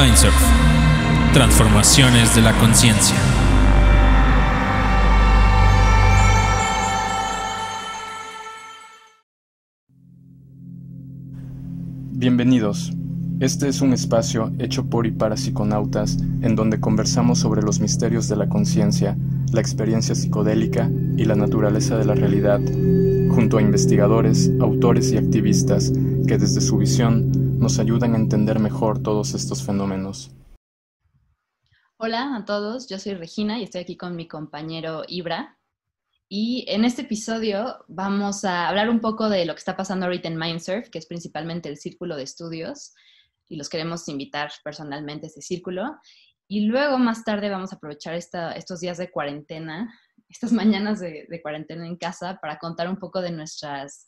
Mindsurf. Transformaciones de la conciencia. Bienvenidos. Este es un espacio hecho por y para psiconautas en donde conversamos sobre los misterios de la conciencia, la experiencia psicodélica y la naturaleza de la realidad, junto a investigadores, autores y activistas que desde su visión nos ayudan a entender mejor todos estos fenómenos. Hola a todos, yo soy Regina y estoy aquí con mi compañero Ibra. Y en este episodio vamos a hablar un poco de lo que está pasando ahorita en Mindsurf, que es principalmente el círculo de estudios, y los queremos invitar personalmente a ese círculo. Y luego más tarde vamos a aprovechar estos días de cuarentena, estas mañanas de, de, cuarentena en casa, para contar un poco de nuestras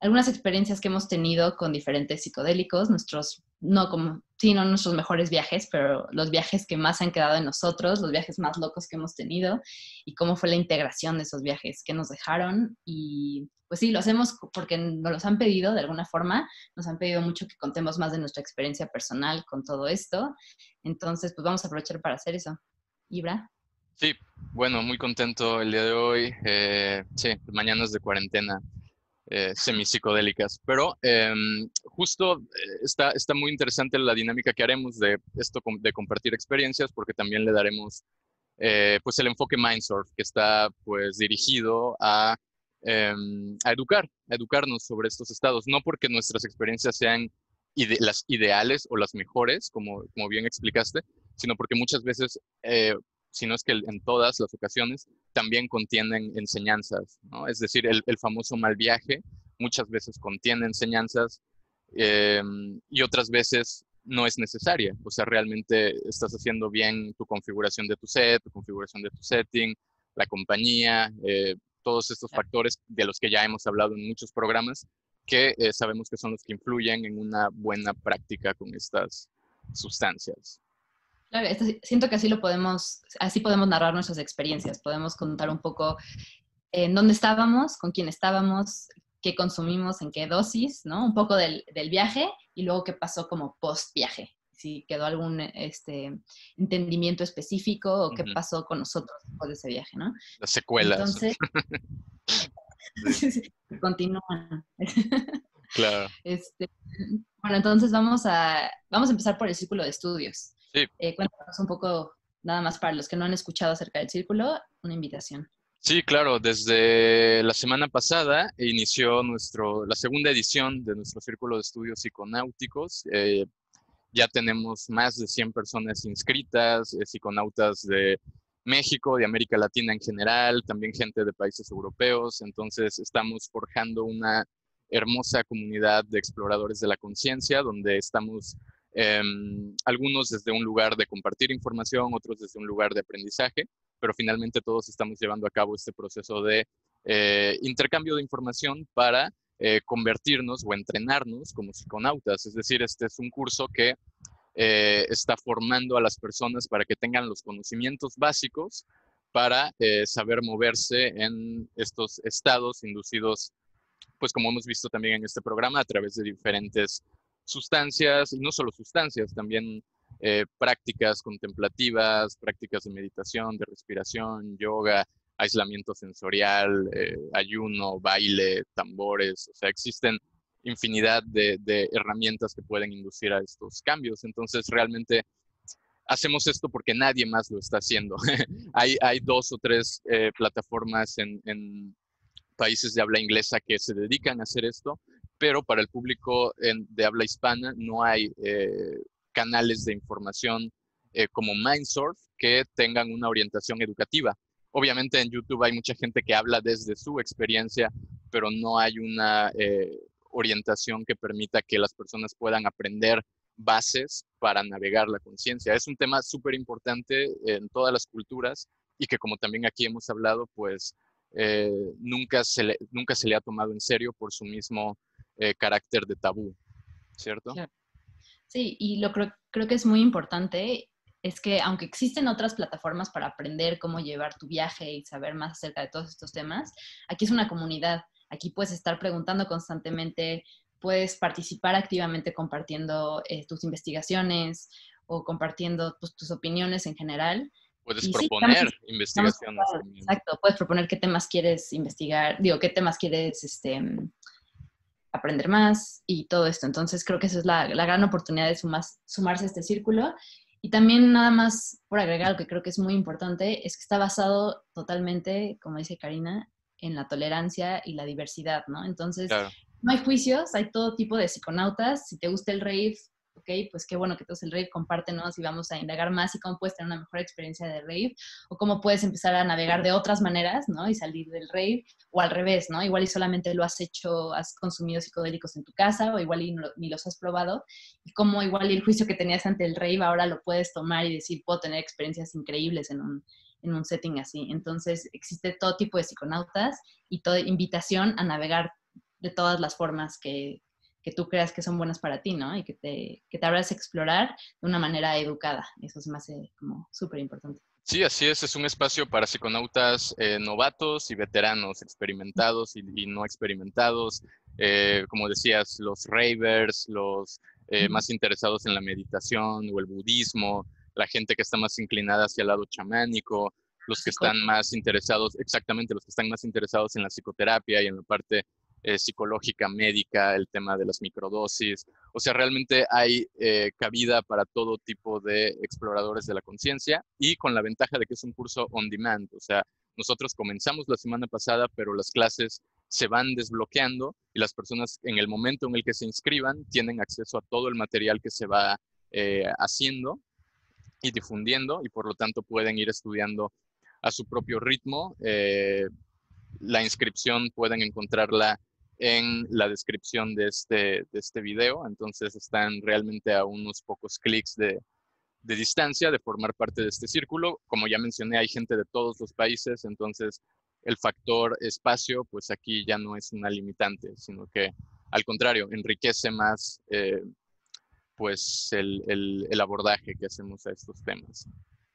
algunas experiencias que hemos tenido con diferentes psicodélicos, nuestros, no como, sí, no nuestros mejores viajes, pero los viajes que más han quedado en nosotros, los viajes más locos que hemos tenido y cómo fue la integración de esos viajes que nos dejaron. Y pues sí, lo hacemos porque nos los han pedido de alguna forma, nos han pedido mucho que contemos más de nuestra experiencia personal con todo esto. Entonces, pues vamos a aprovechar para hacer eso. Ibra. Sí, bueno, muy contento el día de hoy. Eh, sí, mañanas de cuarentena eh, semipsicodélicas. Pero em, justo eh, está, está muy interesante la dinámica que haremos de esto de compartir experiencias, porque también le daremos eh, pues el enfoque Mindsurf, que está pues dirigido a, em, a educar, a educarnos sobre estos estados, no porque nuestras experiencias sean las ideales o las mejores, como, como bien explicaste, sino porque muchas veces eh, sino es que en todas las ocasiones también contienen enseñanzas, ¿no? Es decir, el, famoso mal viaje muchas veces contiene enseñanzas em, y otras veces no es necesaria. O sea, realmente estás haciendo bien tu configuración de tu set, tu configuración de tu setting, la compañía, eh, todos estos factores de los que ya hemos hablado en muchos programas que eh, sabemos que son los que influyen en una buena práctica con estas sustancias. Claro, siento que así lo podemos, así podemos narrar nuestras experiencias, podemos contar un poco en dónde estábamos, con quién estábamos, qué consumimos, en qué dosis, ¿no? Un poco del, viaje y luego qué pasó como post viaje, si quedó algún este, entendimiento específico o qué pasó con nosotros después de ese viaje, ¿no? Las secuelas. Entonces, continúan. Claro. Este, bueno, entonces vamos a, vamos a empezar por el círculo de estudios. Sí. Eh, cuéntanos un poco, nada más para los que no han escuchado acerca del círculo, una invitación. Sí, claro, desde la semana pasada inició nuestro, la segunda edición de nuestro Círculo de Estudios Psiconáuticos. Eh, ya tenemos más de 100 personas inscritas, eh, psiconautas de México, de América Latina en general, también gente de países europeos. Entonces estamos forjando una hermosa comunidad de exploradores de la conciencia, donde estamos Em, algunos desde un lugar de compartir información, otros desde un lugar de aprendizaje, pero finalmente todos estamos llevando a cabo este proceso de eh, intercambio de información para eh, convertirnos o entrenarnos como psiconautas. Es decir, este es un curso que eh, está formando a las personas para que tengan los conocimientos básicos para saber moverse en estos estados inducidos, pues como hemos visto también en este programa, a través de diferentes sustancias, y no solo sustancias, también eh, prácticas contemplativas, prácticas de meditación, de respiración, yoga, aislamiento sensorial, eh, ayuno, baile, tambores, o sea, existen infinidad de, herramientas que pueden inducir a estos cambios. Entonces, realmente hacemos esto porque nadie más lo está haciendo. hay, hay, dos o tres eh, plataformas en, en, países de habla inglesa que se dedican a hacer esto, pero para el público de habla hispana no hay eh, canales de información eh, como Mindsurf que tengan una orientación educativa. Obviamente en YouTube hay mucha gente que habla desde su experiencia, pero no hay una eh, orientación que permita que las personas puedan aprender bases para navegar la conciencia. Es un tema súper importante en todas las culturas y que como también aquí hemos hablado, pues nunca, nunca se le ha tomado en serio por su mismo eh, carácter de tabú, ¿cierto? Sí, y lo creo, creo que es muy importante es que aunque existen otras plataformas para aprender cómo llevar tu viaje y saber más acerca de todos estos temas, aquí es una comunidad. Aquí puedes estar preguntando constantemente puedes participar activamente compartiendo eh, tus investigaciones o compartiendo pues, tus opiniones en general. Puedes proponer investigaciones. exacto, puedes proponer qué temas quieres investigar, digo, qué temas quieres este, aprender más y todo esto. Entonces creo que esa es la, gran oportunidad de sumarse a este círculo. Y también nada más por agregar, lo que creo que es muy importante, es que está basado totalmente, como dice Karina, en la tolerancia y la diversidad, ¿no? Entonces, no hay juicios, hay todo tipo de psiconautas. Si te gusta el rave, ok, pues qué bueno que tú el rave, compártenos y vamos a indagar más y cómo puedes tener una mejor experiencia de rave o cómo puedes empezar a navegar de otras maneras, ¿no? Y salir del rave o al revés, ¿no? Igual y solamente lo has hecho, has consumido psicodélicos en tu casa o igual y ni los has probado y cómo igual y el juicio que tenías ante el rave ahora lo puedes tomar y decir, puedo tener experiencias increíbles en un, en un setting así. Entonces, existe todo tipo de psiconautas y toda invitación a navegar de todas las formas que, que tú creas que son buenas para ti, ¿no? Y que te, que te abras a explorar de una manera educada. Eso es más como súper importante. Sí, así es. Es un espacio para psiconautas eh, novatos y veteranos, experimentados y, no experimentados. Eh, como decías, los ravers, los eh, más interesados en la meditación o el budismo, la gente que está más inclinada hacia el lado chamánico, los que están más interesados, exactamente, los que están más interesados en la psicoterapia y en la parte eh, psicológica, médica, el tema de las microdosis. O sea, realmente hay eh, cabida para todo tipo de exploradores de la conciencia y con la ventaja de que es un curso on demand. O sea, nosotros comenzamos la semana pasada, pero las clases se van desbloqueando y las personas en el momento en el que se inscriban tienen acceso a todo el material que se va eh, haciendo y difundiendo y por lo tanto pueden ir estudiando a su propio ritmo. la inscripción pueden encontrarla en la descripción de este, de este video, entonces están realmente a unos pocos clics de, de distancia de formar parte de este círculo. Como ya mencioné, hay gente de todos los países, entonces el factor espacio, pues aquí ya no es una limitante, sino que al contrario, enriquece más eh, pues el, el, el, abordaje que hacemos a estos temas.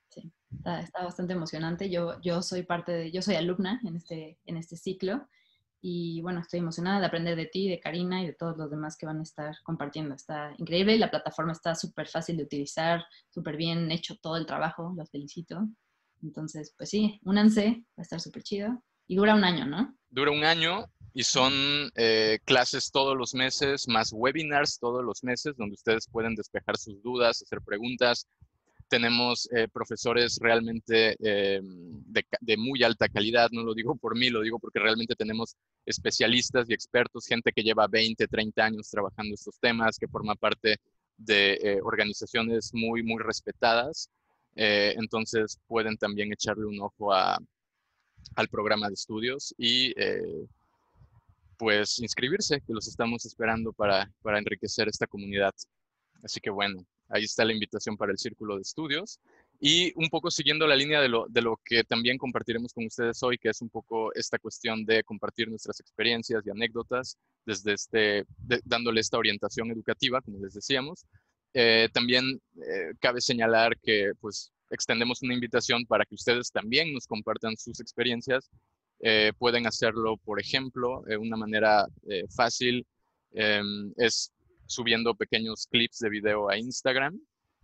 Sí, está, está, bastante emocionante. Yo, yo soy parte de, yo soy alumna en este, en este ciclo y bueno, estoy emocionada de aprender de ti, de Karina y de todos los demás que van a estar compartiendo. Está increíble, la plataforma está súper fácil de utilizar, súper bien hecho todo el trabajo, los felicito. Entonces, pues sí, únanse, va a estar súper chido. Y dura un año, ¿no? Dura un año y son eh, clases todos los meses, más webinars todos los meses, donde ustedes pueden despejar sus dudas, hacer preguntas, tenemos eh, profesores realmente eh, de, muy alta calidad, no lo digo por mí, lo digo porque realmente tenemos especialistas y expertos, gente que lleva 20, 30 años trabajando estos temas, que forma parte de eh, organizaciones muy, muy respetadas. entonces pueden también echarle un ojo al programa de estudios y pues inscribirse, que los estamos esperando para, para enriquecer esta comunidad. Así que bueno, Ahí está la invitación para el círculo de estudios. Y un poco siguiendo la línea de lo, de lo que también compartiremos con ustedes hoy, que es un poco esta cuestión de compartir nuestras experiencias y anécdotas desde este, dándole esta orientación educativa, como les decíamos. Eh, también eh, cabe señalar que pues extendemos una invitación para que ustedes también nos compartan sus experiencias. Eh, pueden hacerlo, por ejemplo, de una manera fácil. Em, es subiendo pequeños clips de video a Instagram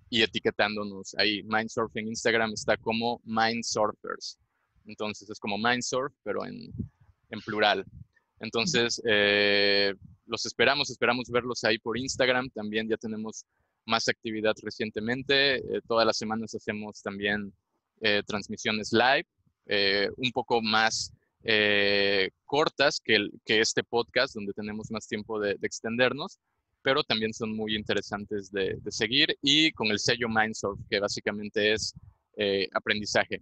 y etiquetándonos ahí. Mindsurf en Instagram está como Mindsurfers. Entonces es como Mindsurf, pero en, en plural. Entonces, eh, los esperamos, esperamos verlos ahí por Instagram. También ya tenemos más actividad recientemente. Eh, todas las semanas hacemos también eh, transmisiones live, un poco más cortas que, el, que, este podcast, donde tenemos más tiempo de, de extendernos, pero también son muy interesantes de, seguir y con el sello Mindsurf, que básicamente es eh, aprendizaje.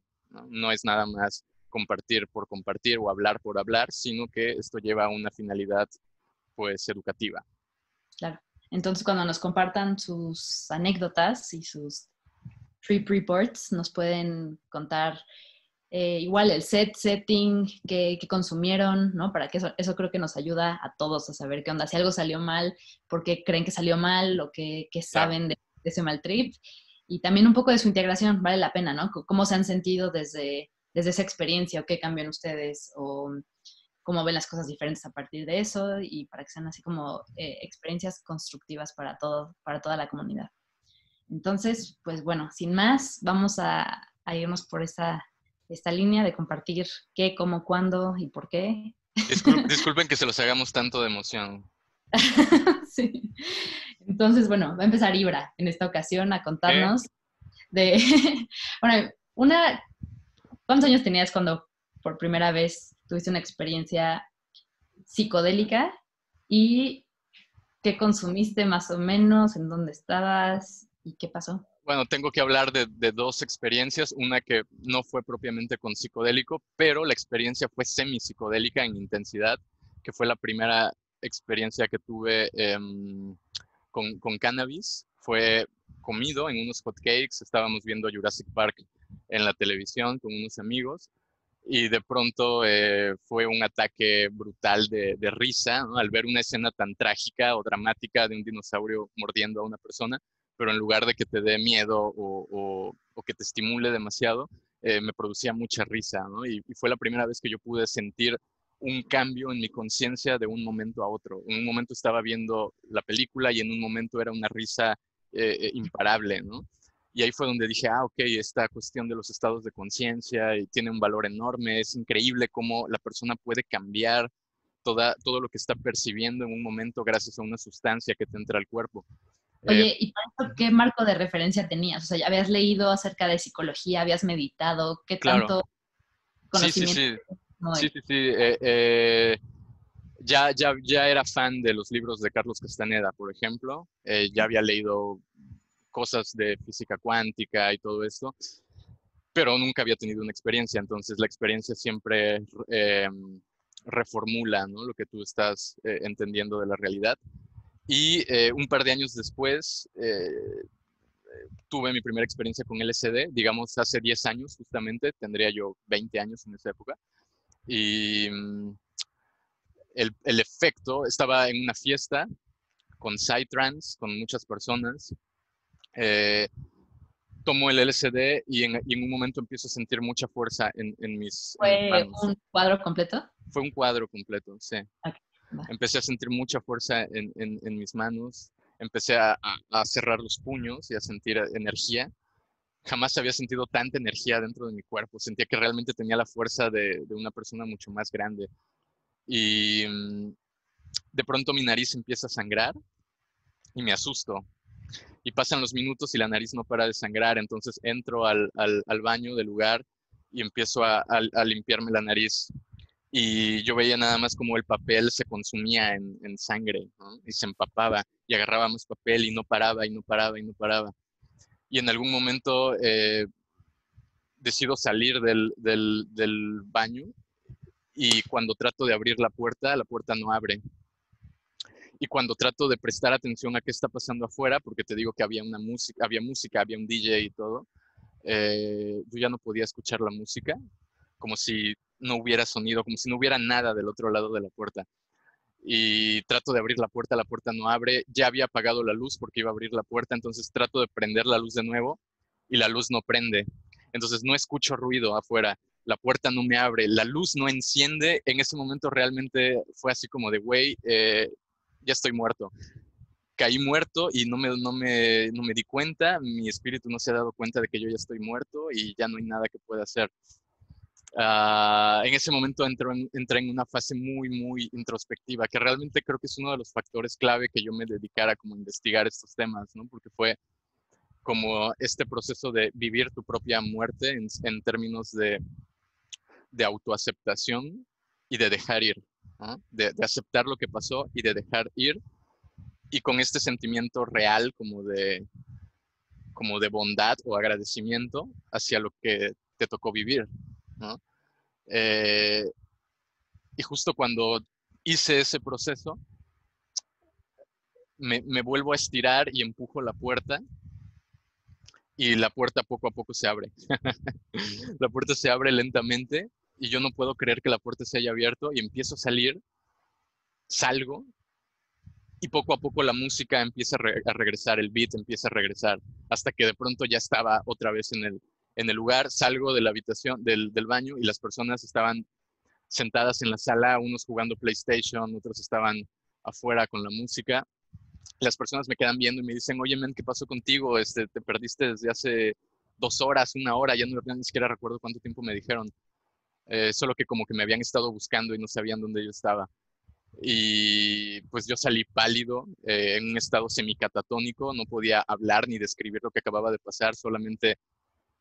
¿no? es nada más compartir por compartir o hablar por hablar, sino que esto lleva a una finalidad pues educativa. Claro. Entonces, cuando nos compartan sus anécdotas y sus trip reports, nos pueden contar eh, igual el set, setting que, consumieron, ¿no? Para que eso, eso creo que nos ayuda a todos a saber qué onda. Si algo salió mal, por qué creen que salió mal o qué, saben de, ese mal trip. Y también un poco de su integración, vale la pena, ¿no? ¿Cómo se han sentido desde, desde esa experiencia o qué cambian ustedes? O cómo ven las cosas diferentes a partir de eso y para que sean así como eh, experiencias constructivas para, todo, para toda la comunidad. Entonces, pues bueno, sin más, vamos a, irnos por esta, esta línea de compartir qué, cómo, cuándo y por qué. disculpen que se los hagamos tanto de emoción. sí. Entonces, bueno, va a empezar Ibra en esta ocasión a contarnos de, bueno, una, ¿cuántos años tenías cuando por primera vez tuviste una experiencia psicodélica y qué consumiste más o menos, en dónde estabas y qué pasó? Bueno, tengo que hablar de, dos experiencias, una que no fue propiamente con psicodélico, pero la experiencia fue semi-psicodélica en intensidad, que fue la primera experiencia que tuve em, con, con, cannabis. Fue comido en unos hotcakes, estábamos viendo Jurassic Park en la televisión con unos amigos y de pronto eh, fue un ataque brutal de, risa al ver una escena tan trágica o dramática de un dinosaurio mordiendo a una persona, pero en lugar de que te dé miedo o, que te estimule demasiado, eh, me producía mucha risa y, fue la primera vez que yo pude sentir un cambio en mi conciencia de un momento a otro. En un momento estaba viendo la película y en un momento era una risa eh, imparable, ¿no? Y ahí fue donde dije, ah, ok, esta cuestión de los estados de conciencia tiene un valor enorme, es increíble cómo la persona puede cambiar toda, todo lo que está percibiendo en un momento gracias a una sustancia que te entra al cuerpo. Oye, eh, ¿y para qué marco de referencia tenías? O sea, ¿ya habías leído acerca de psicología? ¿Habías meditado? ¿Qué tanto conocimiento? Sí, sí, sí. sí, sí, sí. Eh, eh, ya, ya, ya era fan de los libros de Carlos Castaneda, por ejemplo. ya había leído cosas de física cuántica y todo esto, pero nunca había tenido una experiencia, entonces la experiencia siempre em, reformula lo que tú estás entendiendo de la realidad. Y eh, un par de años después eh, tuve mi primera experiencia con LSD, digamos hace 10 años justamente, tendría yo 20 años en esa época. Y mm, el, el efecto, estaba en una fiesta con Psytrance, con muchas personas, eh, tomo el LSD y en, un momento empiezo a sentir mucha fuerza en, mis ¿Fue un cuadro completo? Fue un cuadro completo, sí. Empecé a sentir mucha fuerza en, mis manos, empecé a, cerrar los puños y a sentir energía. Jamás había sentido tanta energía dentro de mi cuerpo, sentía que realmente tenía la fuerza de, de una persona mucho más grande. Y mm, de pronto mi nariz empieza a sangrar y me asusto y pasan los minutos y la nariz no para de sangrar, entonces entro al, al, baño del lugar y empiezo a, a, limpiarme la nariz. Y yo veía nada más como el papel se consumía en, sangre y se empapaba y agarrábamos papel y no paraba y no paraba y no paraba. Y en algún momento eh, decido salir del, del, del baño y cuando trato de abrir la puerta, la puerta no abre y cuando trato de prestar atención a qué está pasando afuera, porque te digo que había una música, había música, había un DJ y todo, eh, yo ya no podía escuchar la música, como si no hubiera sonido, como si no hubiera nada del otro lado de la puerta. Y trato de abrir la puerta, la puerta no abre, ya había apagado la luz porque iba a abrir la puerta, entonces trato de prender la luz de nuevo y la luz no prende. Entonces no escucho ruido afuera, la puerta no me abre, la luz no enciende. En ese momento realmente fue así como de, güey, eh, ya estoy muerto. Caí muerto y no me, no, me, no me di cuenta, mi espíritu no se ha dado cuenta de que yo ya estoy muerto y ya no hay nada que pueda hacer. Ah, en ese momento entré en, entré en una fase muy, muy introspectiva, que realmente creo que es uno de los factores clave que yo me dedicara como a investigar estos temas, ¿no? Porque fue como este proceso de vivir tu propia muerte en, en términos de, de autoaceptación y de dejar ir, de, aceptar lo que pasó y de dejar ir y con este sentimiento real como de, como de bondad o agradecimiento hacia lo que te tocó vivir. Eh, y justo cuando hice ese proceso, me, me, vuelvo a estirar y empujo la puerta y la puerta poco a poco se abre. la puerta se abre lentamente y yo no puedo creer que la puerta se haya abierto y empiezo a salir, salgo y poco a poco la música empieza a, regresar, el beat empieza a regresar, hasta que de pronto ya estaba otra vez en el, en el lugar, salgo de la habitación, del, baño y las personas estaban sentadas en la sala, unos jugando PlayStation, otros estaban afuera con la música. Las personas me quedan viendo y me dicen, oye, men, ¿qué pasó contigo? Este, te perdiste desde hace dos horas, una hora, ya no ni siquiera recuerdo cuánto tiempo me dijeron. Eh, solo que como que me habían estado buscando y no sabían dónde yo estaba. Y pues yo salí pálido, eh, en un estado semicatatónico, no podía hablar ni describir lo que acababa de pasar, solamente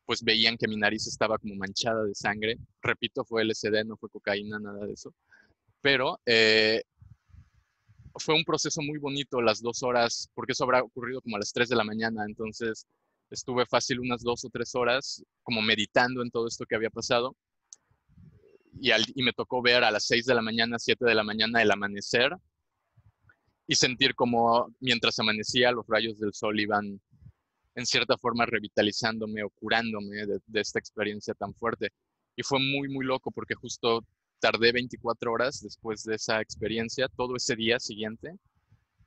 pues veían que mi nariz estaba como manchada de sangre. Repito, fue LSD, no fue cocaína, nada de eso. Pero eh, fue un proceso muy bonito las dos horas, porque eso habrá ocurrido como a las 3 de la mañana, entonces estuve fácil unas dos o tres horas como meditando en todo esto que había pasado. Y, y me tocó ver a las 6 de la mañana, 7 de la mañana el amanecer y sentir como mientras amanecía los rayos del sol iban en cierta forma revitalizándome o curándome de, esta experiencia tan fuerte. Y fue muy, muy loco porque justo tardé 24 horas después de esa experiencia, todo ese día siguiente,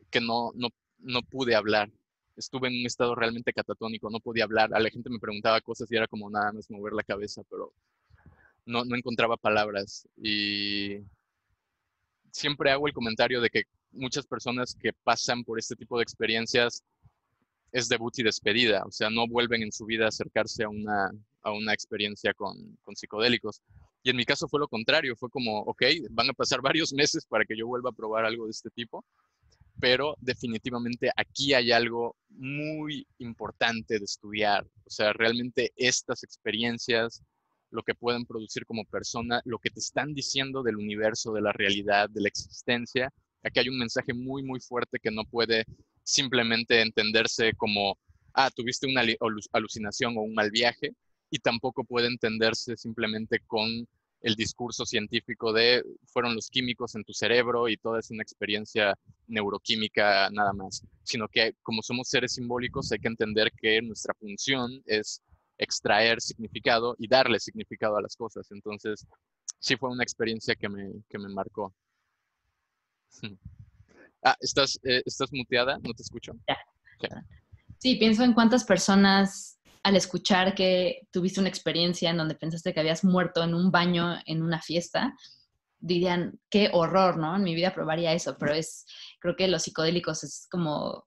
que no, no, no pude hablar. Estuve en un estado realmente catatónico, no podía hablar. A la gente me preguntaba cosas y era como nada más mover la cabeza, pero no, no encontraba palabras. Y siempre hago el comentario de que muchas personas que pasan por este tipo de experiencias es debut y despedida, o sea, no vuelven en su vida a acercarse a una, a una experiencia con, con, psicodélicos. Y en mi caso fue lo contrario, fue como, ok, van a pasar varios meses para que yo vuelva a probar algo de este tipo, pero definitivamente aquí hay algo muy importante de estudiar, o sea, realmente estas experiencias, lo que pueden producir como persona, lo que te están diciendo del universo, de la realidad, de la existencia, aquí hay un mensaje muy, muy fuerte que no puede simplemente entenderse como, ah, tuviste una alucinación o un mal viaje, y tampoco puede entenderse simplemente con el discurso científico de fueron los químicos en tu cerebro y toda es una experiencia neuroquímica nada más, sino que como somos seres simbólicos hay que entender que nuestra función es extraer significado y darle significado a las cosas. Entonces, sí fue una experiencia que me, que me marcó. Ah, ¿estás, eh, ¿estás muteada? ¿No te escucho? Ya. Sí, pienso en cuántas personas al escuchar que tuviste una experiencia en donde pensaste que habías muerto en un baño en una fiesta, dirían, qué horror, ¿no? En mi vida probaría eso, pero es, creo que los psicodélicos es como,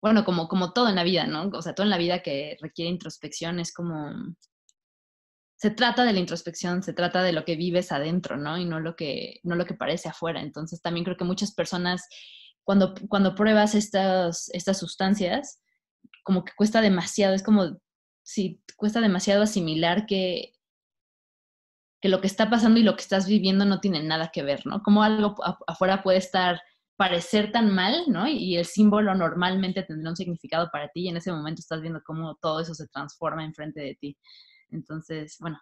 bueno, como, como todo en la vida, ¿no? O sea, todo en la vida que requiere introspección es como, se trata de la introspección, se trata de lo que vives adentro, ¿no? Y no lo que, no lo que parece afuera. Entonces también creo que muchas personas, cuando, cuando pruebas estas, estas sustancias, como que cuesta demasiado, es como si cuesta demasiado asimilar que, que lo que está pasando y lo que estás viviendo no tienen nada que ver, ¿no? Como algo afuera puede estar, parecer tan mal, ¿no? Y el símbolo normalmente tendrá un significado para ti y en ese momento estás viendo cómo todo eso se transforma enfrente de ti. Entonces, bueno,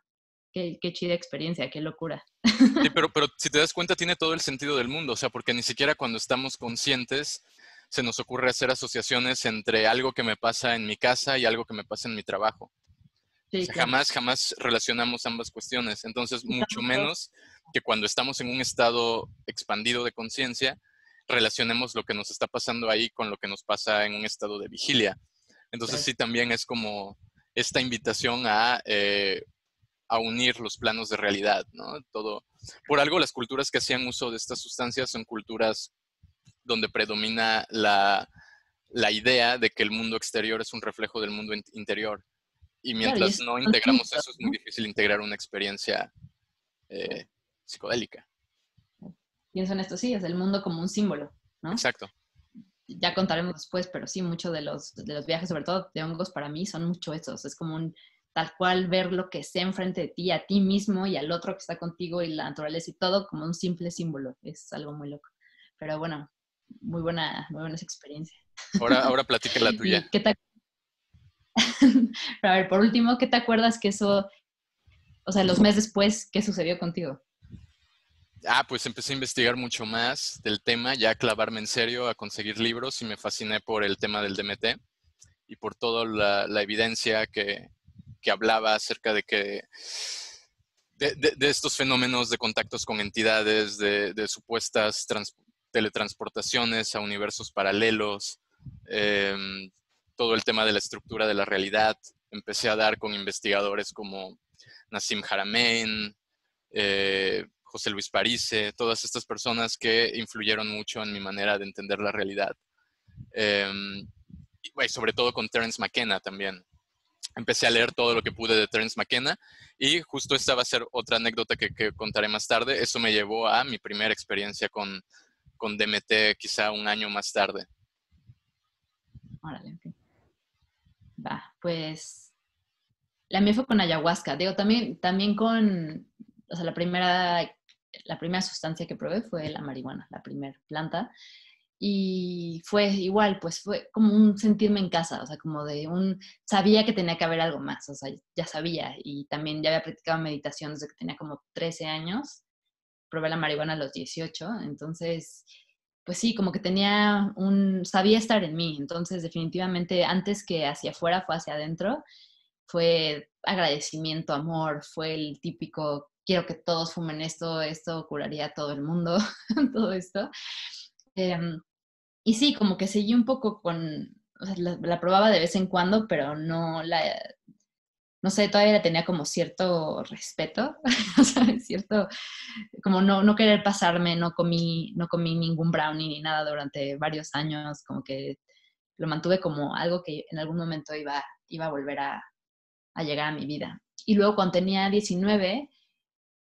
Qué, qué, chida experiencia, qué locura. Sí, pero, pero si te das cuenta, tiene todo el sentido del mundo, o sea, porque ni siquiera cuando estamos conscientes se nos ocurre hacer asociaciones entre algo que me pasa en mi casa y algo que me pasa en mi trabajo. Sí, o sea, Jamás, jamás relacionamos ambas cuestiones. Entonces, mucho menos que cuando estamos en un estado expandido de conciencia, relacionemos lo que nos está pasando ahí con lo que nos pasa en un estado de vigilia. Entonces, sí, también es como esta invitación a, eh, a unir los planos de realidad, ¿no? Todo. Por algo, las culturas que hacían uso de estas sustancias son culturas donde predomina la, la, idea de que el mundo exterior es un reflejo del mundo interior. Y mientras no integramos eso, es muy difícil integrar una experiencia eh, psicodélica. Pienso en esto, sí, es el mundo como un símbolo, ¿no? Exacto. Ya contaremos después, pero sí, muchos de los, de los viajes, sobre todo de hongos, para mí son mucho esos. Es como un tal cual ver lo que sea enfrente de ti, a ti mismo y al otro que está contigo y la naturaleza y todo como un simple símbolo. Es algo muy loco. Pero bueno, muy buena, muy buena experiencia. Ahora, ahora platica la tuya. ¿Qué te... a ver, por último, ¿qué te acuerdas que eso, o sea, los meses después, qué sucedió contigo? Ah, pues empecé a investigar mucho más del tema, ya a clavarme en serio, a conseguir libros y me fasciné por el tema del DMT y por toda la, evidencia que, que, hablaba acerca de que de, estos fenómenos de contactos con entidades, de, de supuestas trans, teletransportaciones a universos paralelos, em, todo el tema de la estructura de la realidad. Empecé a dar con investigadores como Nassim Haramein, eh, José Luis Parise, todas estas personas que influyeron mucho en mi manera de entender la realidad. Em, y sobre todo con Terence McKenna también. Empecé a leer todo lo que pude de Terence McKenna y justo esta va a ser otra anécdota que, que contaré más tarde. Eso me llevó a mi primera experiencia con, con DMT quizá un año más tarde. Órale, Va, pues la mía fue con ayahuasca. Digo, también, también con, o sea, la primera, la primera sustancia que probé fue la marihuana, la primera planta. Y fue igual, pues fue como un sentirme en casa, o sea, como de un, sabía que tenía que haber algo más, o sea, ya sabía. Y también ya había practicado meditación desde que tenía como 13 años. Probé la marihuana a los 18, entonces pues sí, como que tenía un, sabía estar en mí, entonces definitivamente antes que hacia afuera fue hacia adentro, fue agradecimiento, amor, fue el típico, quiero que todos fumen esto, esto curaría a todo el mundo, todo esto. Em, y sí, como que seguí un poco con, la, probaba de vez en cuando, pero no la, no sé, todavía la tenía como cierto respeto, o sea, cierto, como no, no querer pasarme, no comí, no comí ningún brownie ni nada durante varios años, como que lo mantuve como algo que en algún momento iba, iba a volver a, a llegar a mi vida. Y luego cuando tenía 19,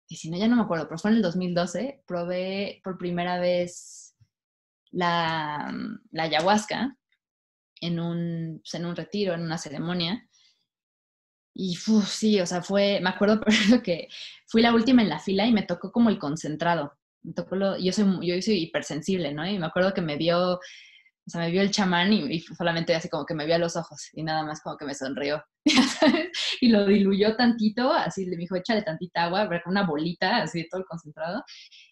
19 ya no me acuerdo, pero fue en el 2012, probé por primera vez la, la ayahuasca en un, pues, en un retiro, en una ceremonia. Y sí, o sea, fue, me acuerdo que fui la última en la fila y me tocó como el concentrado. Me tocó lo, yo, soy, yo soy hipersensible, ¿no? Y me acuerdo que me vio, o sea, me vio el chamán y, solamente así como que me vio a los ojos y nada más como que me sonrió, Y lo diluyó tantito, así le dijo, échale tantita agua, una bolita, así de todo el concentrado.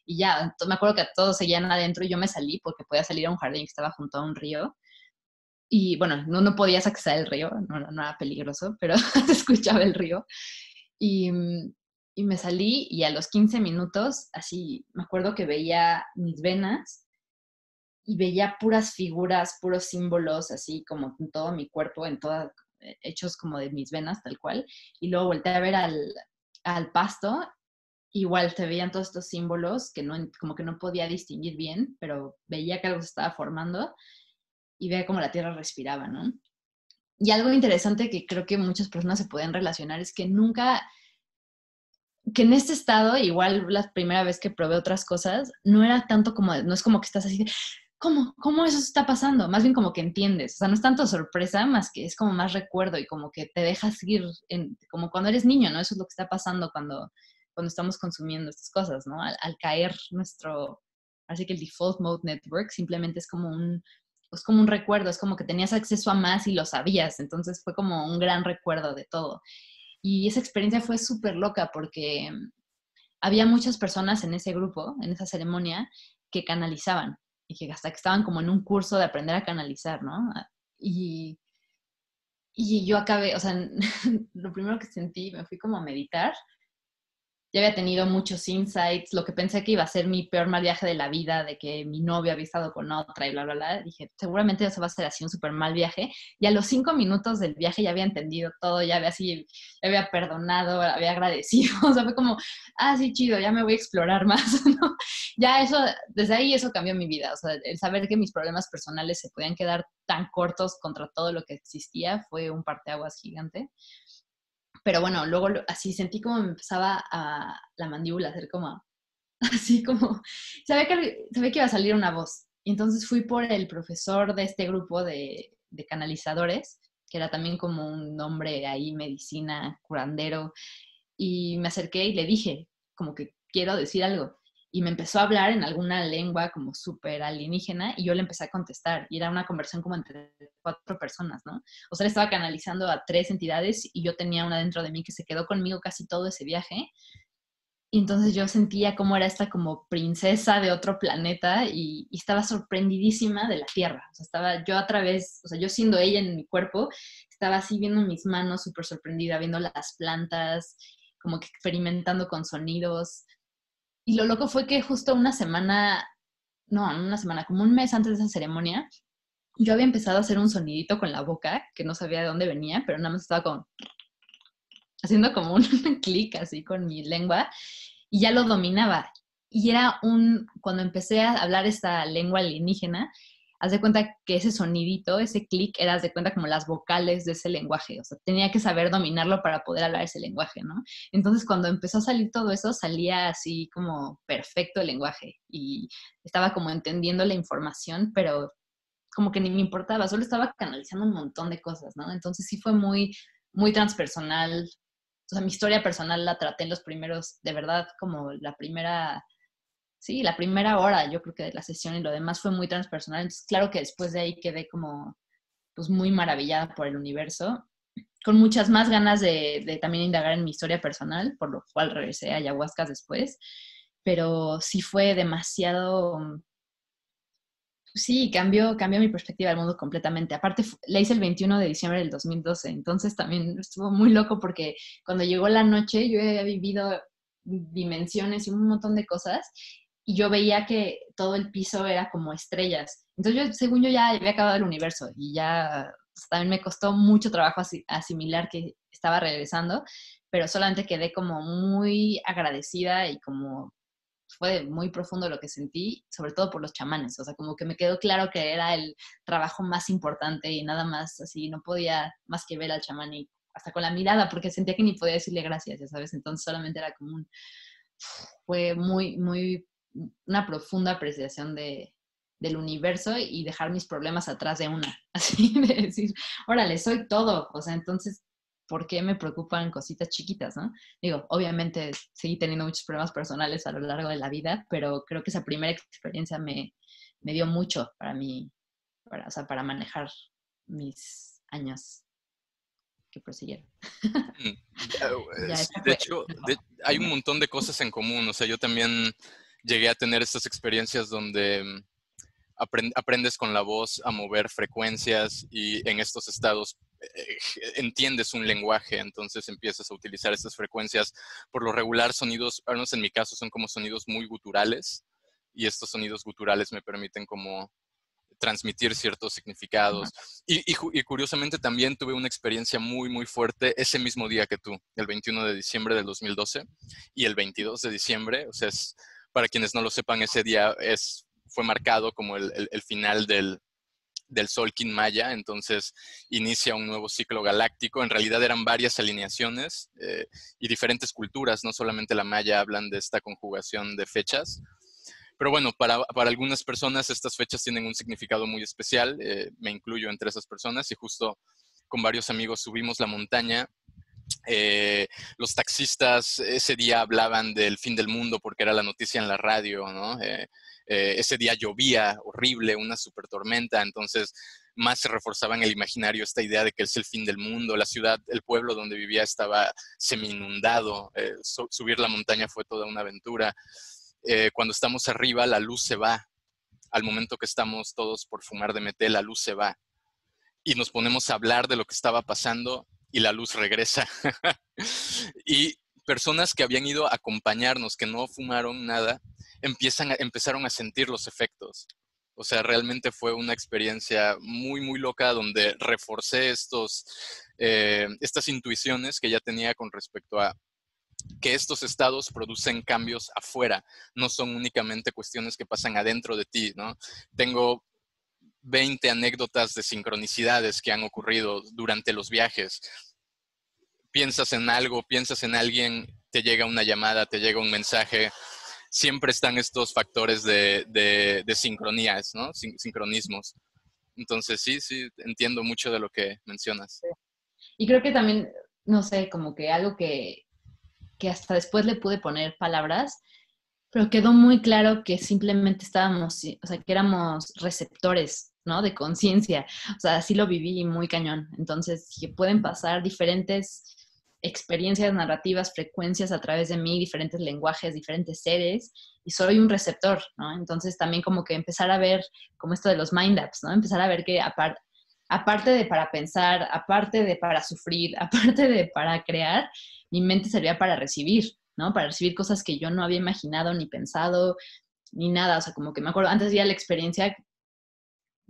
Y ya, me acuerdo que todos seguían adentro y yo me salí porque podía salir a un jardín que estaba junto a un río y bueno, no, no podías acceder al río, no, no, era peligroso, pero se escuchaba el río. Y, y, me salí y a los 15 minutos, así, me acuerdo que veía mis venas y veía puras figuras, puros símbolos, así como en todo mi cuerpo, en todas, eh, hechos como de mis venas, tal cual. Y luego volteé a ver al, al pasto, igual te veían todos estos símbolos que no, como que no podía distinguir bien, pero veía que algo se estaba formando y vea cómo la tierra respiraba, ¿no? Y algo interesante que creo que muchas personas se pueden relacionar es que nunca, que en este estado, igual la primera vez que probé otras cosas, no era tanto como, no es como que estás así de, ¿cómo? ¿Cómo eso está pasando? Más bien como que entiendes, o sea, no es tanto sorpresa, más que es como más recuerdo y como que te dejas seguir, en, como cuando eres niño, ¿no? Eso es lo que está pasando cuando, cuando estamos consumiendo estas cosas, ¿no? Al, al caer nuestro, así que el default mode network simplemente es como un, es como un recuerdo, es como que tenías acceso a más y lo sabías, entonces fue como un gran recuerdo de todo. Y esa experiencia fue súper loca porque había muchas personas en ese grupo, en esa ceremonia, que canalizaban y que hasta que estaban como en un curso de aprender a canalizar, ¿no? Y, y yo acabé, o sea, lo primero que sentí, me fui como a meditar ya había tenido muchos insights, lo que pensé que iba a ser mi peor mal viaje de la vida, de que mi novio había estado con otra y bla, bla, bla. Dije, seguramente eso va a ser así un súper mal viaje. Y a los cinco minutos del viaje ya había entendido todo, ya había así, ya había perdonado, había agradecido. O sea, fue como, ah, sí, chido, ya me voy a explorar más, ¿no? Ya eso, desde ahí eso cambió mi vida. O sea, el saber que mis problemas personales se podían quedar tan cortos contra todo lo que existía fue un parteaguas gigante pero bueno, luego así sentí como me empezaba a la mandíbula a hacer como, así como, sabía que, sabía que iba a salir una voz. Y entonces fui por el profesor de este grupo de, de canalizadores, que era también como un hombre ahí, medicina, curandero, y me acerqué y le dije, como que quiero decir algo y me empezó a hablar en alguna lengua como súper alienígena y yo le empecé a contestar y era una conversación como entre cuatro personas, ¿no? O sea, le estaba canalizando a tres entidades y yo tenía una dentro de mí que se quedó conmigo casi todo ese viaje. Y entonces yo sentía como era esta como princesa de otro planeta y, y estaba sorprendidísima de la Tierra. O sea, estaba yo a través, o sea, yo siendo ella en mi cuerpo, estaba así viendo mis manos súper sorprendida, viendo las plantas, como que experimentando con sonidos y lo loco fue que justo una semana, no, una semana, como un mes antes de esa ceremonia, yo había empezado a hacer un sonidito con la boca, que no sabía de dónde venía, pero nada más estaba como haciendo como un clic así con mi lengua. y ya lo dominaba. Y era un, cuando empecé a hablar esta lengua alienígena, haz de cuenta que ese sonidito, ese clic, era, de cuenta como las vocales de ese lenguaje. O sea, tenía que saber dominarlo para poder hablar ese lenguaje, ¿no? Entonces, cuando empezó a salir todo eso, salía así como perfecto el lenguaje y estaba como entendiendo la información, pero como que ni me importaba, solo estaba canalizando un montón de cosas, ¿no? Entonces sí fue muy, muy transpersonal. O sea, mi historia personal la traté en los primeros, de verdad, como la primera sí, la primera hora yo creo que de la sesión y lo demás fue muy transpersonal. Entonces, claro que después de ahí quedé como pues muy maravillada por el universo, con muchas más ganas de, también indagar en mi historia personal, por lo cual regresé a ayahuasca después, pero sí fue demasiado, sí, cambió, cambió mi perspectiva del mundo completamente. Aparte, la hice el 21 de diciembre del 2012, entonces también estuvo muy loco porque cuando llegó la noche yo había vivido dimensiones y un montón de cosas y yo veía que todo el piso era como estrellas. Entonces, yo, según yo, ya había acabado el universo y ya pues, también me costó mucho trabajo asimilar que estaba regresando, pero solamente quedé como muy agradecida y como fue muy profundo lo que sentí, sobre todo por los chamanes, o sea, como que me quedó claro que era el trabajo más importante y nada más así, no podía más que ver al chamán y hasta con la mirada, porque sentía que ni podía decirle gracias, ya sabes, entonces solamente era como un, fue muy, muy una profunda apreciación de, del universo y dejar mis problemas atrás de una. Así de decir, órale, soy todo. O sea, entonces, ¿por qué me preocupan cositas chiquitas, no? Digo, obviamente seguí teniendo muchos problemas personales a lo largo de la vida, pero creo que esa primera experiencia me, me dio mucho para mí, para, o sea, para manejar mis años que prosiguieron. Mm, de hecho, hay un montón de cosas en común. O sea, yo también llegué a tener estas experiencias donde mm, aprendes con la voz a mover frecuencias y en estos estados eh, entiendes un lenguaje, entonces empiezas a utilizar estas frecuencias. Por lo regular, sonidos, al menos en mi caso, son como sonidos muy guturales y estos sonidos guturales me permiten como transmitir ciertos significados. Y, y, curiosamente también tuve una experiencia muy, muy fuerte ese mismo día que tú, el 21 de diciembre del 2012 y el 22 de diciembre, o sea, es para quienes no lo sepan, ese día fue marcado como el, final del, del Solkin Maya, entonces inicia un nuevo ciclo galáctico. En realidad eran varias alineaciones eh, y diferentes culturas, no solamente la Maya hablan de esta conjugación de fechas. Pero bueno, para, algunas personas estas fechas tienen un significado muy especial, eh, me incluyo entre esas personas y justo con varios amigos subimos la montaña eh, los taxistas ese día hablaban del fin del mundo porque era la noticia en la radio. Eh, eh, ese día llovía horrible, una super tormenta, entonces más se reforzaba en el imaginario esta idea de que es el fin del mundo. La ciudad, el pueblo donde vivía estaba semi inundado. subir la montaña fue toda una aventura. cuando estamos arriba, la luz se va. Al momento que estamos todos por fumar de metel, la luz se va. Y nos ponemos a hablar de lo que estaba pasando y la luz regresa. y personas que habían ido a acompañarnos, que no fumaron nada, empiezan empezaron a sentir los efectos. O sea, realmente fue una experiencia muy, muy loca donde reforcé estos, eh, estas intuiciones que ya tenía con respecto a que estos estados producen cambios afuera, no son únicamente cuestiones que pasan adentro de ti, ¿no? Tengo 20 anécdotas de sincronicidades que han ocurrido durante los viajes. Piensas en algo, piensas en alguien, te llega una llamada, te llega un mensaje. Siempre están estos factores de, de, sincronías, ¿no? sincronismos. Entonces, sí, sí, entiendo mucho de lo que mencionas. Y creo que también, no sé, como que algo que, que hasta después le pude poner palabras, pero quedó muy claro que simplemente estábamos, o sea, que éramos receptores ¿no? De conciencia. O sea, así lo viví muy cañón. Entonces, que pueden pasar diferentes experiencias narrativas, frecuencias a través de mí, diferentes lenguajes, diferentes seres, y soy un receptor, ¿no? Entonces también como que empezar a ver como esto de los mind apps, ¿no? Empezar a ver que aparte de para pensar, aparte de para sufrir, aparte de para crear, mi mente servía para recibir, ¿no? Para recibir cosas que yo no había imaginado ni pensado, ni nada. O sea, como que me acuerdo, antes ya la experiencia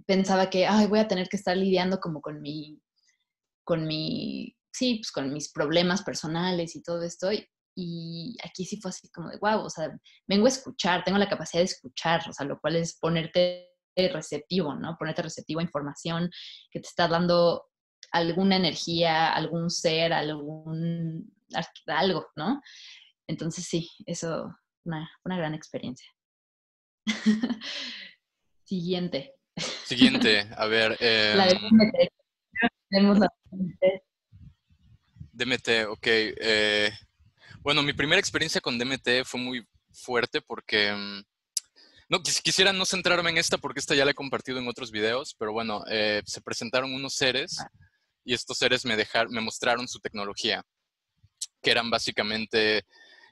pensaba que, ay, voy a tener que estar lidiando como con mi, con mi, sí, pues con mis problemas personales y todo esto. Y, y aquí sí fue así como de, wow, o sea, vengo a escuchar, tengo la capacidad de escuchar, o sea, lo cual es ponerte receptivo, ¿no? Ponerte receptivo a información que te está dando alguna energía, algún ser, algún algo, ¿no? Entonces sí, eso, una, una gran experiencia. Siguiente. Siguiente, a ver. la de em. DMT, ok. Eh, bueno, mi primera experiencia con DMT fue muy fuerte porque... Mm, no, quisiera no centrarme en esta porque esta ya la he compartido en otros videos, pero bueno, eh, se presentaron unos seres ah. y estos seres me, dejaron, me mostraron su tecnología, que eran básicamente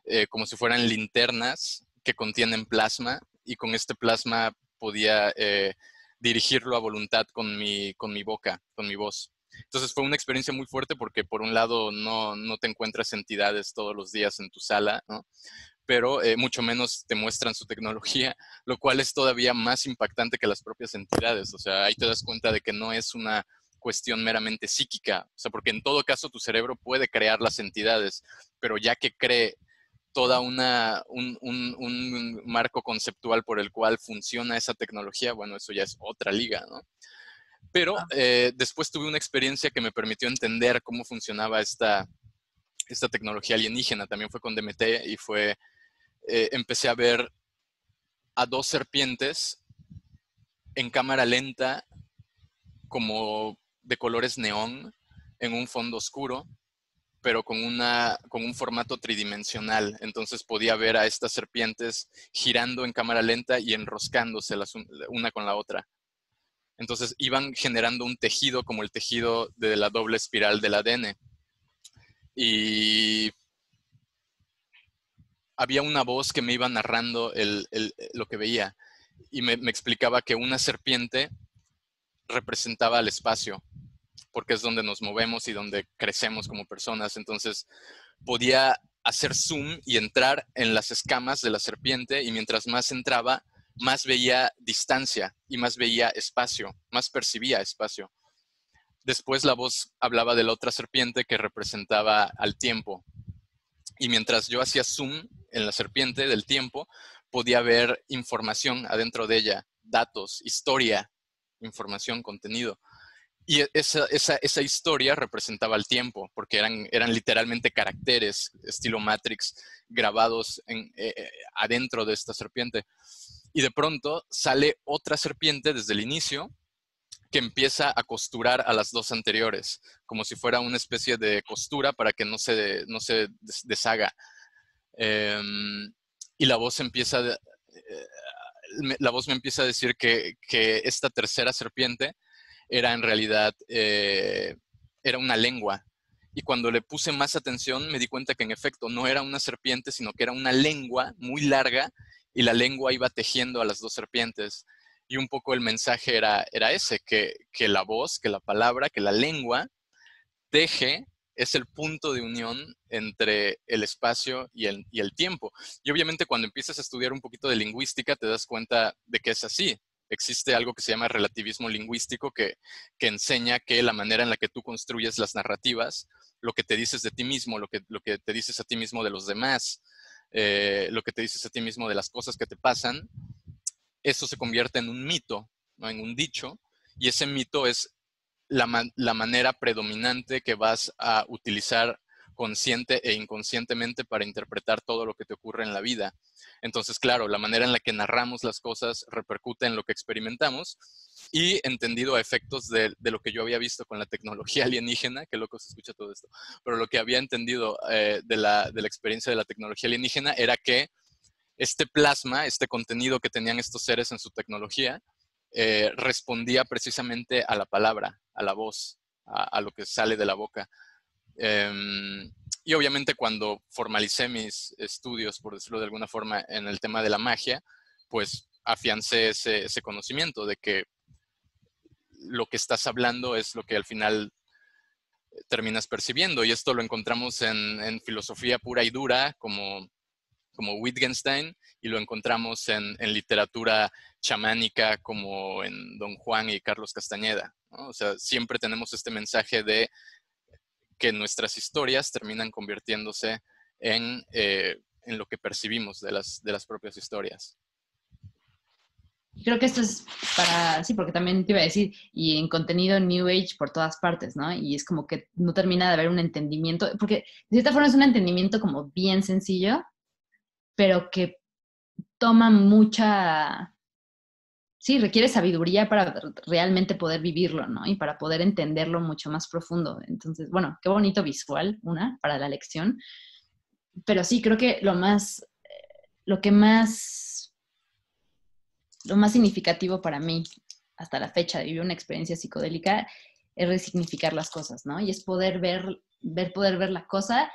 eh, como si fueran linternas que contienen plasma y con este plasma podía eh, dirigirlo a voluntad con mi, con mi boca, con mi voz. Entonces fue una experiencia muy fuerte porque por un lado no, no te encuentras entidades todos los días en tu sala, ¿no? pero eh, mucho menos te muestran su tecnología, lo cual es todavía más impactante que las propias entidades. O sea, ahí te das cuenta de que no es una cuestión meramente psíquica, o sea, porque en todo caso tu cerebro puede crear las entidades, pero ya que cree toda una, un, un, marco conceptual por el cual funciona esa tecnología, bueno, eso ya es otra liga, ¿no? Pero eh, después tuve una experiencia que me permitió entender cómo funcionaba esta, esta tecnología alienígena, también fue con DMT y fue eh, empecé a ver a dos serpientes en cámara lenta, como de colores neón, en un fondo oscuro, pero con, una, con un formato tridimensional. Entonces podía ver a estas serpientes girando en cámara lenta y enroscándose una con la otra. Entonces iban generando un tejido como el tejido de la doble espiral del ADN. Y había una voz que me iba narrando lo que veía y me, explicaba que una serpiente representaba el espacio, porque es donde nos movemos y donde crecemos como personas. Entonces podía hacer zoom y entrar en las escamas de la serpiente y mientras más entraba, más veía distancia y más veía espacio, más percibía espacio. Después la voz hablaba de la otra serpiente que representaba al tiempo. Y mientras yo hacía zoom en la serpiente del tiempo, podía ver información adentro de ella, datos, historia, información, contenido. Y e, esa, esa, historia representaba el tiempo, porque eran, eran literalmente caracteres, estilo Matrix, grabados en, eh, eh, adentro de esta serpiente. Y de pronto sale otra serpiente desde el inicio que empieza a costurar a las dos anteriores, como si fuera una especie de costura para que no se, no se deshaga. Em, y la voz empieza, eh, la voz me empieza a decir que, esta tercera serpiente era en realidad, eh, era una lengua. Y cuando le puse más atención me di cuenta que en efecto no era una serpiente, sino que era una lengua muy larga y la lengua iba tejiendo a las dos serpientes. Y un poco el mensaje era, ese, que, la voz, que la palabra, que la lengua teje es el punto de unión entre el espacio y el, tiempo. Y obviamente cuando empiezas a estudiar un poquito de lingüística te das cuenta de que es así. Existe algo que se llama relativismo lingüístico que, que enseña que la manera en la que tú construyes las narrativas, lo que te dices de ti mismo, lo que, lo que te dices a ti mismo de los demás, eh, lo que te dices a ti mismo de las cosas que te pasan, eso se convierte en un mito, ¿no? en un dicho, y ese mito es la, manera predominante que vas a utilizar consciente e inconscientemente para interpretar todo lo que te ocurre en la vida. Entonces, claro, la manera en la que narramos las cosas repercute en lo que experimentamos y entendido a efectos de, lo que yo había visto con la tecnología alienígena, que loco se escucha todo esto, pero lo que había entendido eh, de, la, experiencia de la tecnología alienígena era que este plasma, este contenido que tenían estos seres en su tecnología, eh, respondía precisamente a la palabra, a la voz, a, lo que sale de la boca. Em, y obviamente cuando formalicé mis estudios, por decirlo de alguna forma, en el tema de la magia, pues afiancé ese, conocimiento de que lo que estás hablando es lo que al final terminas percibiendo. Y esto lo encontramos en, filosofía pura y dura, como, como Wittgenstein, y lo encontramos en, en literatura chamánica como en Don Juan y Carlos Castañeda. O sea, siempre tenemos este mensaje de que nuestras historias terminan convirtiéndose en, eh, en lo que percibimos de las, de las propias historias. Creo que esto es para, sí, porque también te iba a decir, y en contenido New Age por todas partes, ¿no? Y es como que no termina de haber un entendimiento, porque de cierta forma es un entendimiento como bien sencillo, pero que toma mucha, sí, requiere sabiduría para realmente poder vivirlo, ¿no? Y para poder entenderlo mucho más profundo. Entonces, bueno, qué bonito visual, una, para la lección. Pero sí, creo que lo más, lo que más lo más significativo para mí hasta la fecha de vivir una experiencia psicodélica es resignificar las cosas, ¿no? Y es poder ver, ver, poder ver la cosa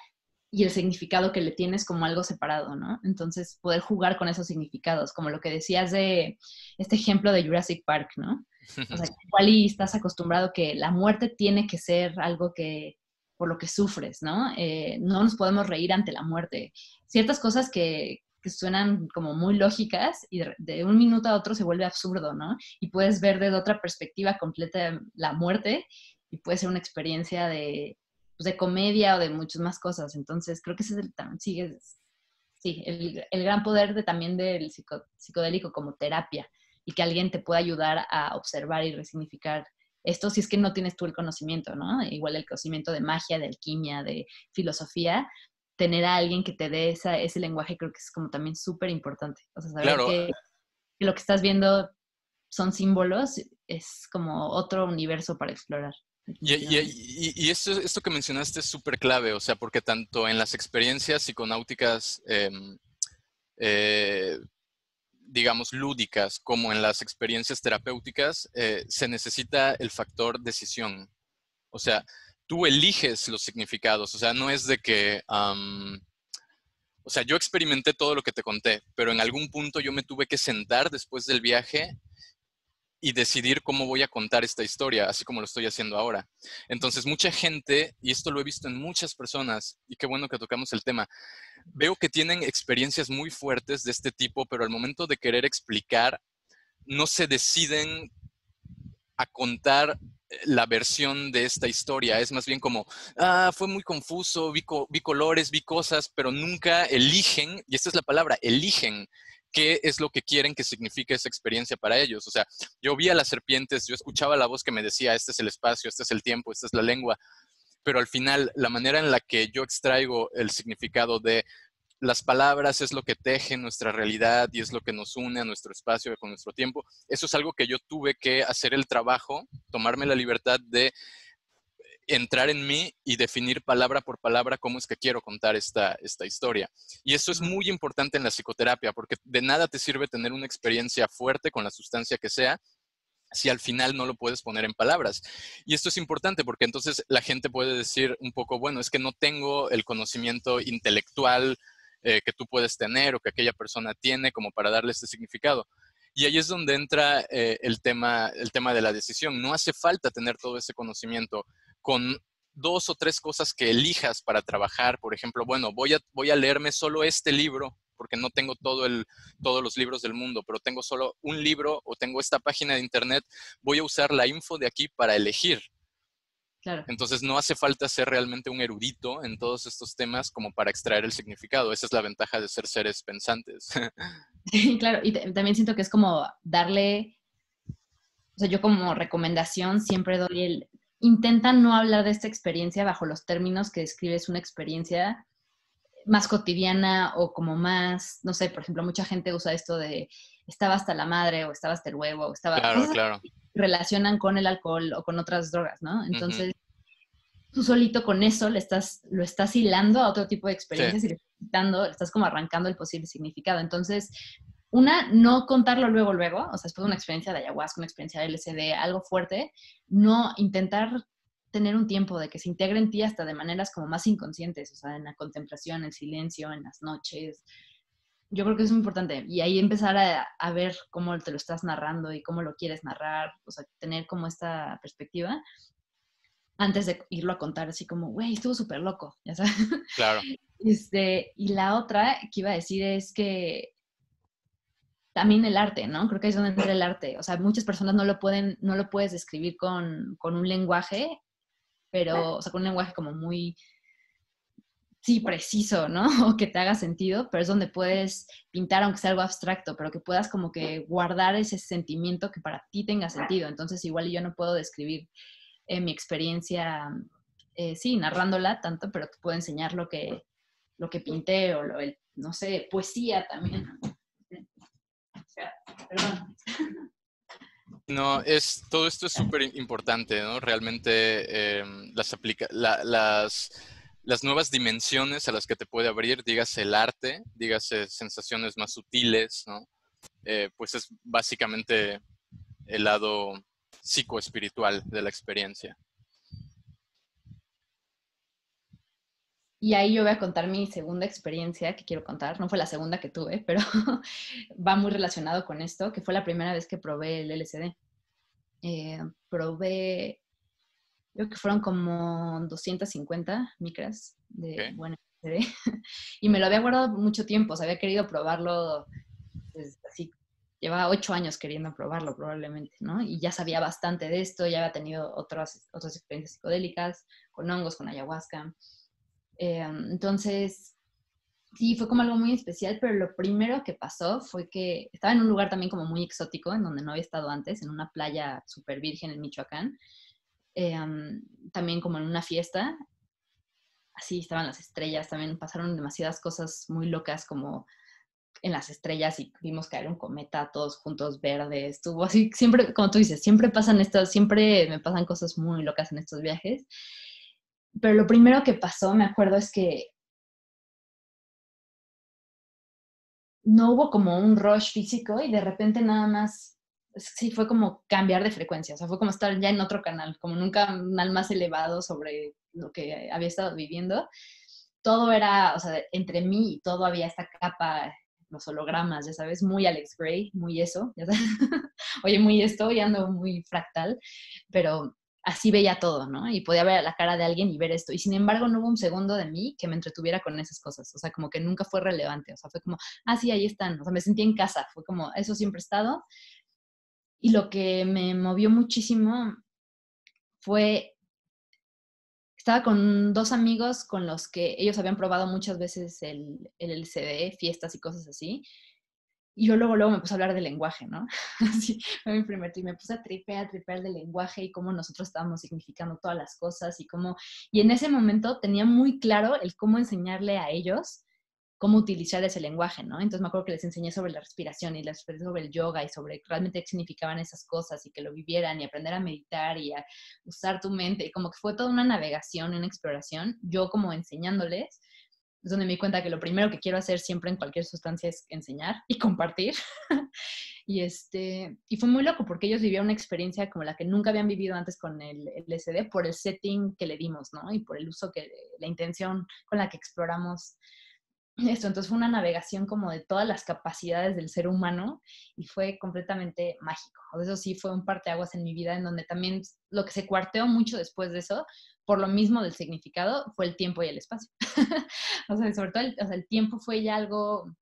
y el significado que le tienes como algo separado, ¿no? Entonces, poder jugar con esos significados, como lo que decías de este ejemplo de Jurassic Park, ¿no? O sea, igual y estás acostumbrado que la muerte tiene que ser algo que, por lo que sufres, ¿no? Eh, no nos podemos reír ante la muerte. Ciertas cosas que, que suenan como muy lógicas y de, un minuto a otro se vuelve absurdo, ¿no? Y puedes ver desde otra perspectiva completa la muerte y puede ser una experiencia de, pues, de comedia o de muchas más cosas. Entonces, creo que ese es el, sí, sí, el, el, gran poder de, también del psicodélico como terapia y que alguien te pueda ayudar a observar y resignificar esto si es que no tienes tú el conocimiento, ¿no? Igual el conocimiento de magia, de alquimia, de filosofía, tener a alguien que te dé esa, ese lenguaje creo que es como también súper importante. O sea, saber que, lo que estás viendo son símbolos es como otro universo para explorar. Y, y, esto, esto, que mencionaste es súper clave, o sea, porque tanto en las experiencias psiconáuticas, em, eh, digamos, lúdicas, como en las experiencias terapéuticas, eh, se necesita el factor decisión. O sea, tú eliges los significados, o sea, no es de que, o sea, yo experimenté todo lo que te conté, pero en algún punto yo me tuve que sentar después del viaje y decidir cómo voy a contar esta historia, así como lo estoy haciendo ahora. Entonces, mucha gente, y esto lo he visto en muchas personas, y qué bueno que tocamos el tema, veo que tienen experiencias muy fuertes de este tipo, pero al momento de querer explicar, no se deciden a contar la versión de esta historia. Es más bien como, ah, fue muy confuso, vi, vi colores, vi cosas, pero nunca eligen, y esta es la palabra, eligen qué es lo que quieren que signifique esa experiencia para ellos. O sea, yo vi a las serpientes, yo escuchaba la voz que me decía, este es el espacio, este es el tiempo, esta es la lengua, pero al final la manera en la que yo extraigo el significado de las palabras es lo que teje nuestra realidad y es lo que nos une a nuestro espacio con nuestro tiempo. Eso es algo que yo tuve que hacer el trabajo, tomarme la libertad de entrar en mí y definir palabra por palabra cómo es que quiero contar esta, esta historia. Y eso es muy importante en la psicoterapia, porque de nada te sirve tener una experiencia fuerte con la sustancia que sea si al final no lo puedes poner en palabras. Y esto es importante porque entonces la gente puede decir un poco, bueno, es que no tengo el conocimiento intelectual eh, que tú puedes tener o que aquella persona tiene como para darle este significado. Y ahí es donde entra eh, el, tema, el tema de la decisión. No hace falta tener todo ese conocimiento con dos o tres cosas que elijas para trabajar. Por ejemplo, bueno, voy a, voy a leerme solo este libro porque no tengo todo el, todos los libros del mundo, pero tengo solo un libro o tengo esta página de internet, voy a usar la info de aquí para elegir. Entonces no hace falta ser realmente un erudito en todos estos temas como para extraer el significado. Esa es la ventaja de ser seres pensantes. claro, y también siento que es como darle, o sea, yo como recomendación siempre doy el, intenta no hablar de esta experiencia bajo los términos que describes una experiencia más cotidiana o como más, no sé, por ejemplo, mucha gente usa esto de estaba hasta la madre o estaba hasta el huevo o estaba... Claro, claro relacionan con el alcohol o con otras drogas, ¿no? Entonces, tú solito con eso le estás, lo estás hilando a otro tipo de experiencias y le estás, estás como arrancando el posible significado. Entonces, una, no contarlo luego, luego, o sea, después de una experiencia de ayahuasca, una experiencia de LSD, algo fuerte, no intentar tener un tiempo de que se integre en ti hasta de maneras como más inconscientes, o sea, en la contemplación, el silencio, en las noches, yo creo que es muy importante. Y ahí empezar a, ver cómo te lo estás narrando y cómo lo quieres narrar, o sea, tener como esta perspectiva antes de irlo a contar así como, güey, estuvo súper loco, ya sabes. Claro. Este, y la otra que iba a decir es que también el arte, ¿no? Creo que es donde entra el arte. O sea, muchas personas no lo pueden, no lo puedes describir con, con un lenguaje, pero, o sea, con un lenguaje como muy sí, preciso, ¿no? O que te haga sentido, pero es donde puedes pintar aunque sea algo abstracto, pero que puedas como que guardar ese sentimiento que para ti tenga sentido. Entonces igual yo no puedo describir eh, mi experiencia, eh, sí, narrándola tanto, pero te puedo enseñar lo que, lo que pinté o lo, no sé, poesía también. No, es, todo esto es súper importante, ¿no? Realmente em, las, aplica las, las nuevas dimensiones a las que te puede abrir, dígase el arte, dígase sensaciones más sutiles, ¿no? Eh, pues es básicamente el lado psicoespiritual de la experiencia. Y ahí yo voy a contar mi segunda experiencia que quiero contar. No fue la segunda que tuve, pero va muy relacionado con esto, que fue la primera vez que probé el LSD. Eh, probé, creo que fueron como 250 micras de buen LSD. y me lo había guardado mucho tiempo, o sea, había querido probarlo desde así. Llevaba ocho años queriendo probarlo probablemente, ¿no? Y ya sabía bastante de esto, ya había tenido otras, otras experiencias psicodélicas, con hongos, con ayahuasca. Em, entonces, sí, fue como algo muy especial, pero lo primero que pasó fue que estaba en un lugar también como muy exótico, en donde no había estado antes, en una playa súper virgen en Michoacán, em, también como en una fiesta, así estaban las estrellas, también pasaron demasiadas cosas muy locas como en las estrellas y vimos caer un cometa todos juntos verdes, estuvo así, siempre, como tú dices, siempre pasan estas, siempre me pasan cosas muy locas en estos viajes pero lo primero que pasó, me acuerdo, es que no hubo como un rush físico y de repente nada más, sí, fue como cambiar de frecuencia, o sea, fue como estar ya en otro canal, como nunca un canal más elevado sobre lo que había estado viviendo. Todo era, o sea, entre mí y todo había esta capa, los hologramas, ya sabes, muy Alex Gray, muy eso, ya sabes. Oye, muy esto, ya ando muy fractal, pero así veía todo, ¿no? Y podía ver la cara de alguien y ver esto. Y sin embargo, no hubo un segundo de mí que me entretuviera con esas cosas. O sea, como que nunca fue relevante. O sea, fue como, ah, sí, ahí están. O sea, me sentí en casa. Fue como, eso siempre he estado. Y lo que me movió muchísimo fue, estaba con dos amigos con los que ellos habían probado muchas veces el, el LCD, fiestas y cosas así. Y yo luego, luego me puse a hablar del lenguaje, ¿no? Así, fue mi primer y me puse a tripear, tripear del lenguaje y cómo nosotros estábamos significando todas las cosas y cómo... Y en ese momento tenía muy claro el cómo enseñarle a ellos cómo utilizar ese lenguaje, ¿no? Entonces me acuerdo que les enseñé sobre la respiración y sobre el yoga y sobre realmente qué significaban esas cosas y que lo vivieran y aprender a meditar y a usar tu mente. Y como que fue toda una navegación, una exploración, yo como enseñándoles es donde me di cuenta que lo primero que quiero hacer siempre en cualquier sustancia es enseñar y compartir. y, este, y fue muy loco porque ellos vivían una experiencia como la que nunca habían vivido antes con el LSD por el setting que le dimos, ¿no? Y por el uso que, la intención con la que exploramos esto. Entonces fue una navegación como de todas las capacidades del ser humano y fue completamente mágico. Eso sí fue un parteaguas en mi vida en donde también lo que se cuarteó mucho después de eso por lo mismo del significado, fue el tiempo y el espacio. o sea, sobre todo el, o sea, el, tiempo fue ya algo...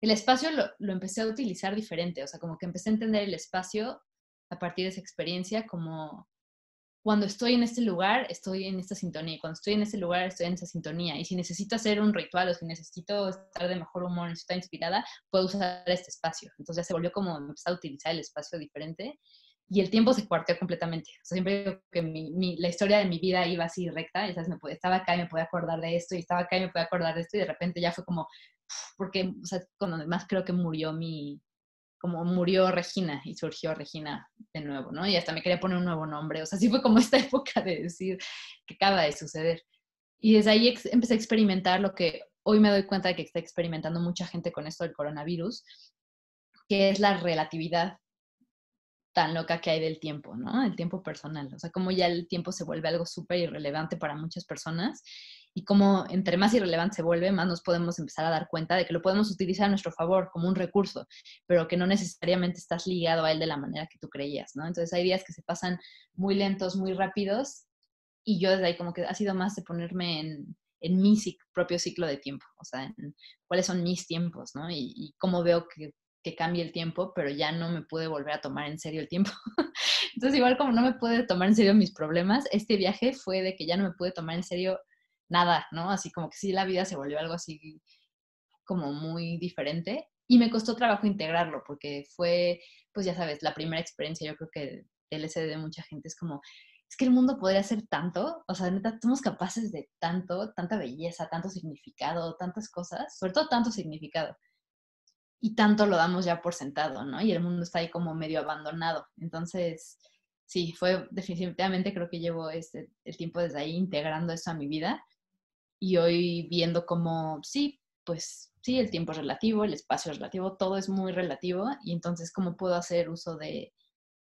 El espacio lo, lo, empecé a utilizar diferente, o sea, como que empecé a entender el espacio a partir de esa experiencia como cuando estoy en este lugar, estoy en esta sintonía, y cuando estoy en ese lugar, estoy en esa sintonía, y si necesito hacer un ritual o si necesito estar de mejor humor, necesito estar inspirada, puedo usar este espacio. Entonces ya se volvió como empezar a utilizar el espacio diferente y el tiempo se cuarteó completamente. O sea, siempre digo que mi, la historia de mi vida iba así recta, y, ¿sabes? Me puede, estaba acá y me podía acordar de esto, y estaba acá y me podía acordar de esto, y de repente ya fue como, porque, o sea, cuando además creo que murió mi, como murió Regina y surgió Regina de nuevo, ¿no? Y hasta me quería poner un nuevo nombre, o sea, sí fue como esta época de decir que acaba de suceder. Y desde ahí empecé a experimentar lo que hoy me doy cuenta de que está experimentando mucha gente con esto del coronavirus, que es la relatividad tan loca que hay del tiempo, ¿no? El tiempo personal, o sea, como ya el tiempo se vuelve algo súper irrelevante para muchas personas y como entre más irrelevante se vuelve, más nos podemos empezar a dar cuenta de que lo podemos utilizar a nuestro favor como un recurso, pero que no necesariamente estás ligado a él de la manera que tú creías, ¿no? Entonces hay días que se pasan muy lentos, muy rápidos y yo desde ahí como que ha sido más de ponerme en, en mi propio ciclo de tiempo, o sea, en cuáles son mis tiempos, ¿no? Y, y cómo veo que que cambie el tiempo, pero ya no me pude volver a tomar en serio el tiempo. Entonces, igual como no me pude tomar en serio mis problemas, este viaje fue de que ya no me pude tomar en serio nada, ¿no? Así como que sí, la vida se volvió algo así como muy diferente y me costó trabajo integrarlo porque fue, pues ya sabes, la primera experiencia, yo creo que LSD de mucha gente es como, es que el mundo podría ser tanto, o sea, neta, somos capaces de tanto, tanta belleza, tanto significado, tantas cosas, sobre todo tanto significado. Y tanto lo damos ya por sentado, ¿no? Y el mundo está ahí como medio abandonado. Entonces, sí, fue definitivamente, creo que llevo este, el tiempo desde ahí integrando eso a mi vida y hoy viendo como, sí, pues sí, el tiempo es relativo, el espacio es relativo, todo es muy relativo y entonces cómo puedo hacer uso de,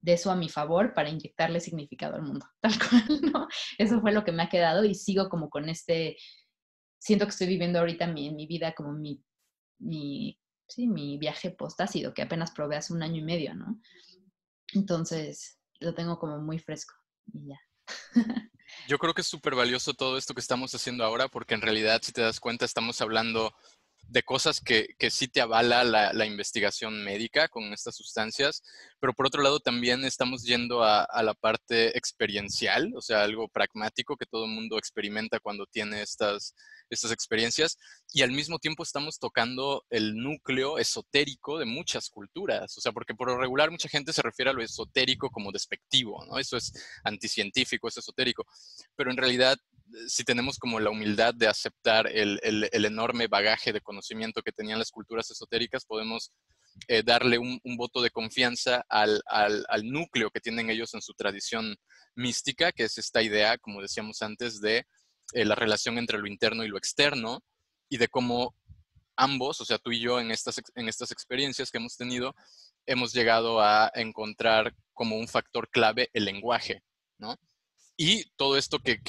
eso a mi favor para inyectarle significado al mundo, tal cual, ¿no? Eso fue lo que me ha quedado y sigo como con este, siento que estoy viviendo ahorita mi, mi vida como mi, mi, sí, mi viaje postácido, que apenas probé hace un año y medio, ¿no? Entonces, lo tengo como muy fresco y ya. Yo creo que es súper valioso todo esto que estamos haciendo ahora porque en realidad, si te das cuenta, estamos hablando de cosas que, que sí te avala la, investigación médica con estas sustancias, pero por otro lado también estamos yendo a, a, la parte experiencial, o sea, algo pragmático que todo el mundo experimenta cuando tiene estas, estas experiencias y al mismo tiempo estamos tocando el núcleo esotérico de muchas culturas, o sea, porque por lo regular mucha gente se refiere a lo esotérico como despectivo, ¿no? Eso es anticientífico, es esotérico, pero en realidad si tenemos como la humildad de aceptar el, enorme bagaje de conocimiento que tenían las culturas esotéricas, podemos eh, darle un, voto de confianza al, núcleo que tienen ellos en su tradición mística, que es esta idea, como decíamos antes, de eh, la relación entre lo interno y lo externo y de cómo ambos, o sea, tú y yo en estas, en estas experiencias que hemos tenido, hemos llegado a encontrar como un factor clave el lenguaje, ¿no? Y todo esto que,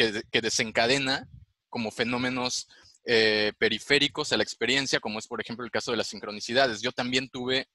desencadena como fenómenos eh, periféricos a la experiencia, como es por ejemplo el caso de las sincronicidades. Yo también tuve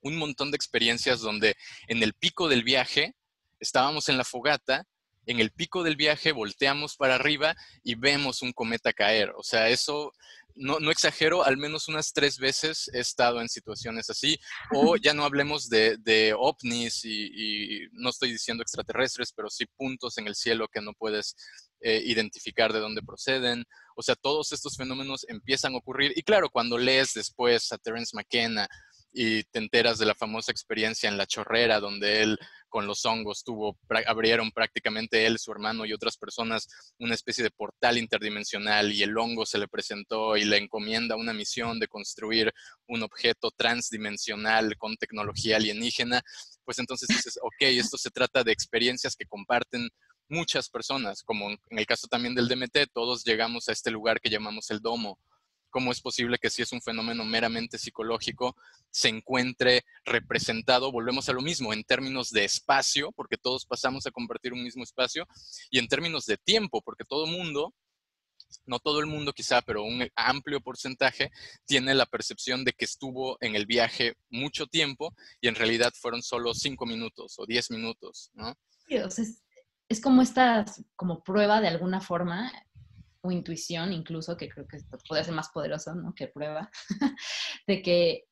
un montón de experiencias donde en el pico del viaje estábamos en la fogata en el pico del viaje volteamos para arriba y vemos un cometa caer. O sea, eso no, no, exagero, al menos unas tres veces he estado en situaciones así. O ya no hablemos de, de ovnis y, no estoy diciendo extraterrestres, pero sí puntos en el cielo que no puedes eh, identificar de dónde proceden. O sea, todos estos fenómenos empiezan a ocurrir. Y claro, cuando lees después a Terence McKenna y te enteras de la famosa experiencia en la chorrera, donde él con los hongos tuvo, abrieron prácticamente él, su hermano y otras personas una especie de portal interdimensional y el hongo se le presentó y le encomienda una misión de construir un objeto transdimensional con tecnología alienígena, pues entonces dices, ok, esto se trata de experiencias que comparten muchas personas, como en el caso también del DMT, todos llegamos a este lugar que llamamos el domo cómo es posible que si es un fenómeno meramente psicológico se encuentre representado, volvemos a lo mismo, en términos de espacio, porque todos pasamos a compartir un mismo espacio, y en términos de tiempo, porque todo mundo, no todo el mundo quizá, pero un amplio porcentaje, tiene la percepción de que estuvo en el viaje mucho tiempo y en realidad fueron solo cinco minutos o diez minutos, ¿no? es, es como esta como prueba de alguna forma o intuición incluso, que creo que puede ser más poderoso ¿no? que prueba, de, que,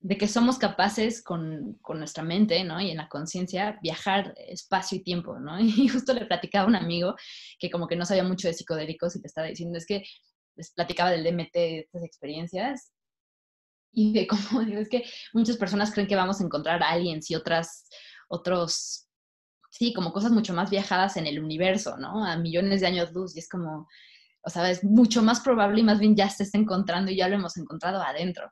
de que somos capaces con, con nuestra mente ¿no? y en la conciencia viajar espacio y tiempo. ¿no? Y justo le platicaba a un amigo que como que no sabía mucho de psicodélicos y te estaba diciendo, es que les platicaba del DMT, de estas experiencias, y de cómo digo, es que muchas personas creen que vamos a encontrar aliens y otras, otros, sí, como cosas mucho más viajadas en el universo, ¿no? A millones de años luz, y es como, o sea, es mucho más probable y más bien ya se está encontrando y ya lo hemos encontrado adentro.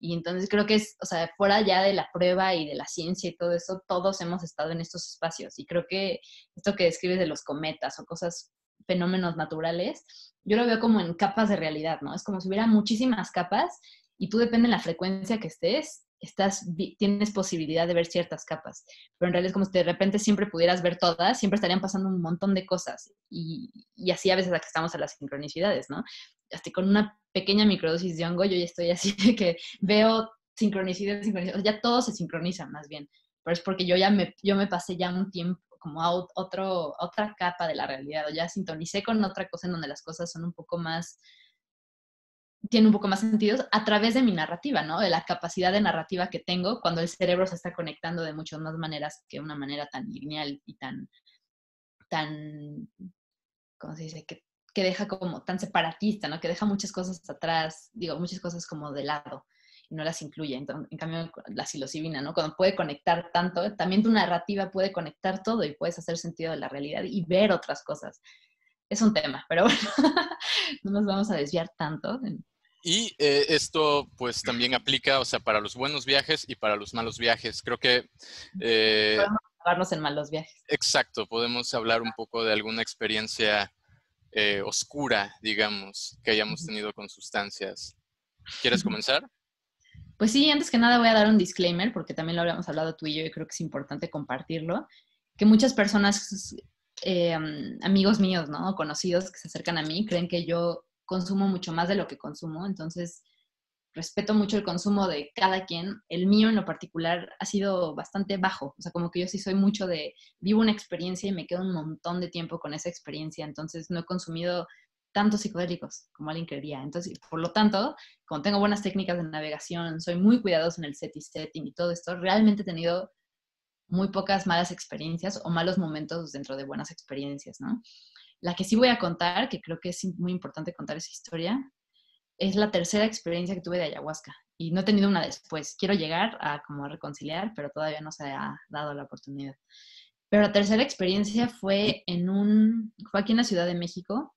Y entonces creo que es, o sea, fuera ya de la prueba y de la ciencia y todo eso, todos hemos estado en estos espacios. Y creo que esto que describes de los cometas o cosas, fenómenos naturales, yo lo veo como en capas de realidad, ¿no? Es como si hubiera muchísimas capas y tú depende de la frecuencia que estés, estás, tienes posibilidad de ver ciertas capas, pero en realidad es como si de repente siempre pudieras ver todas, siempre estarían pasando un montón de cosas y, así a veces aquí estamos a las sincronicidades, ¿no? Hasta con una pequeña microdosis de hongo yo ya estoy así de que veo sincronicidades, sincronicidades, ya todo se sincroniza más bien, pero es porque yo ya me, yo me pasé ya un tiempo como a otro, otra capa de la realidad, o ya sintonicé con otra cosa en donde las cosas son un poco más tiene un poco más sentido a través de mi narrativa, ¿no? De la capacidad de narrativa que tengo cuando el cerebro se está conectando de muchas más maneras que una manera tan lineal y tan, tan, ¿cómo se dice? Que, que deja como tan separatista, ¿no? Que deja muchas cosas atrás, digo, muchas cosas como de lado y no las incluye. Entonces, en cambio, la psilocibina, ¿no? Cuando puede conectar tanto, también tu narrativa puede conectar todo y puedes hacer sentido de la realidad y ver otras cosas. Es un tema, pero bueno, no nos vamos a desviar tanto. Y eh, esto pues también aplica, o sea, para los buenos viajes y para los malos viajes. Creo que... Eh, podemos hablarnos en malos viajes. Exacto, podemos hablar un poco de alguna experiencia eh, oscura, digamos, que hayamos tenido con sustancias. ¿Quieres comenzar? Pues sí, antes que nada voy a dar un disclaimer, porque también lo habíamos hablado tú y yo y creo que es importante compartirlo, que muchas personas, amigos míos, ¿no? Conocidos que se acercan a mí, creen que yo consumo mucho más de lo que consumo, entonces respeto mucho el consumo de cada quien. El mío en lo particular ha sido bastante bajo, o sea, como que yo sí soy mucho de, vivo una experiencia y me quedo un montón de tiempo con esa experiencia, entonces no he consumido tantos psicodélicos como alguien quería. Entonces, por lo tanto, como tengo buenas técnicas de navegación, soy muy cuidadoso en el set y setting y todo esto, realmente he tenido muy pocas malas experiencias o malos momentos dentro de buenas experiencias, ¿no? La que sí voy a contar, que creo que es muy importante contar esa historia, es la tercera experiencia que tuve de ayahuasca. Y no he tenido una después. Quiero llegar a como reconciliar, pero todavía no se ha dado la oportunidad. Pero la tercera experiencia fue en un, fue aquí en la Ciudad de México,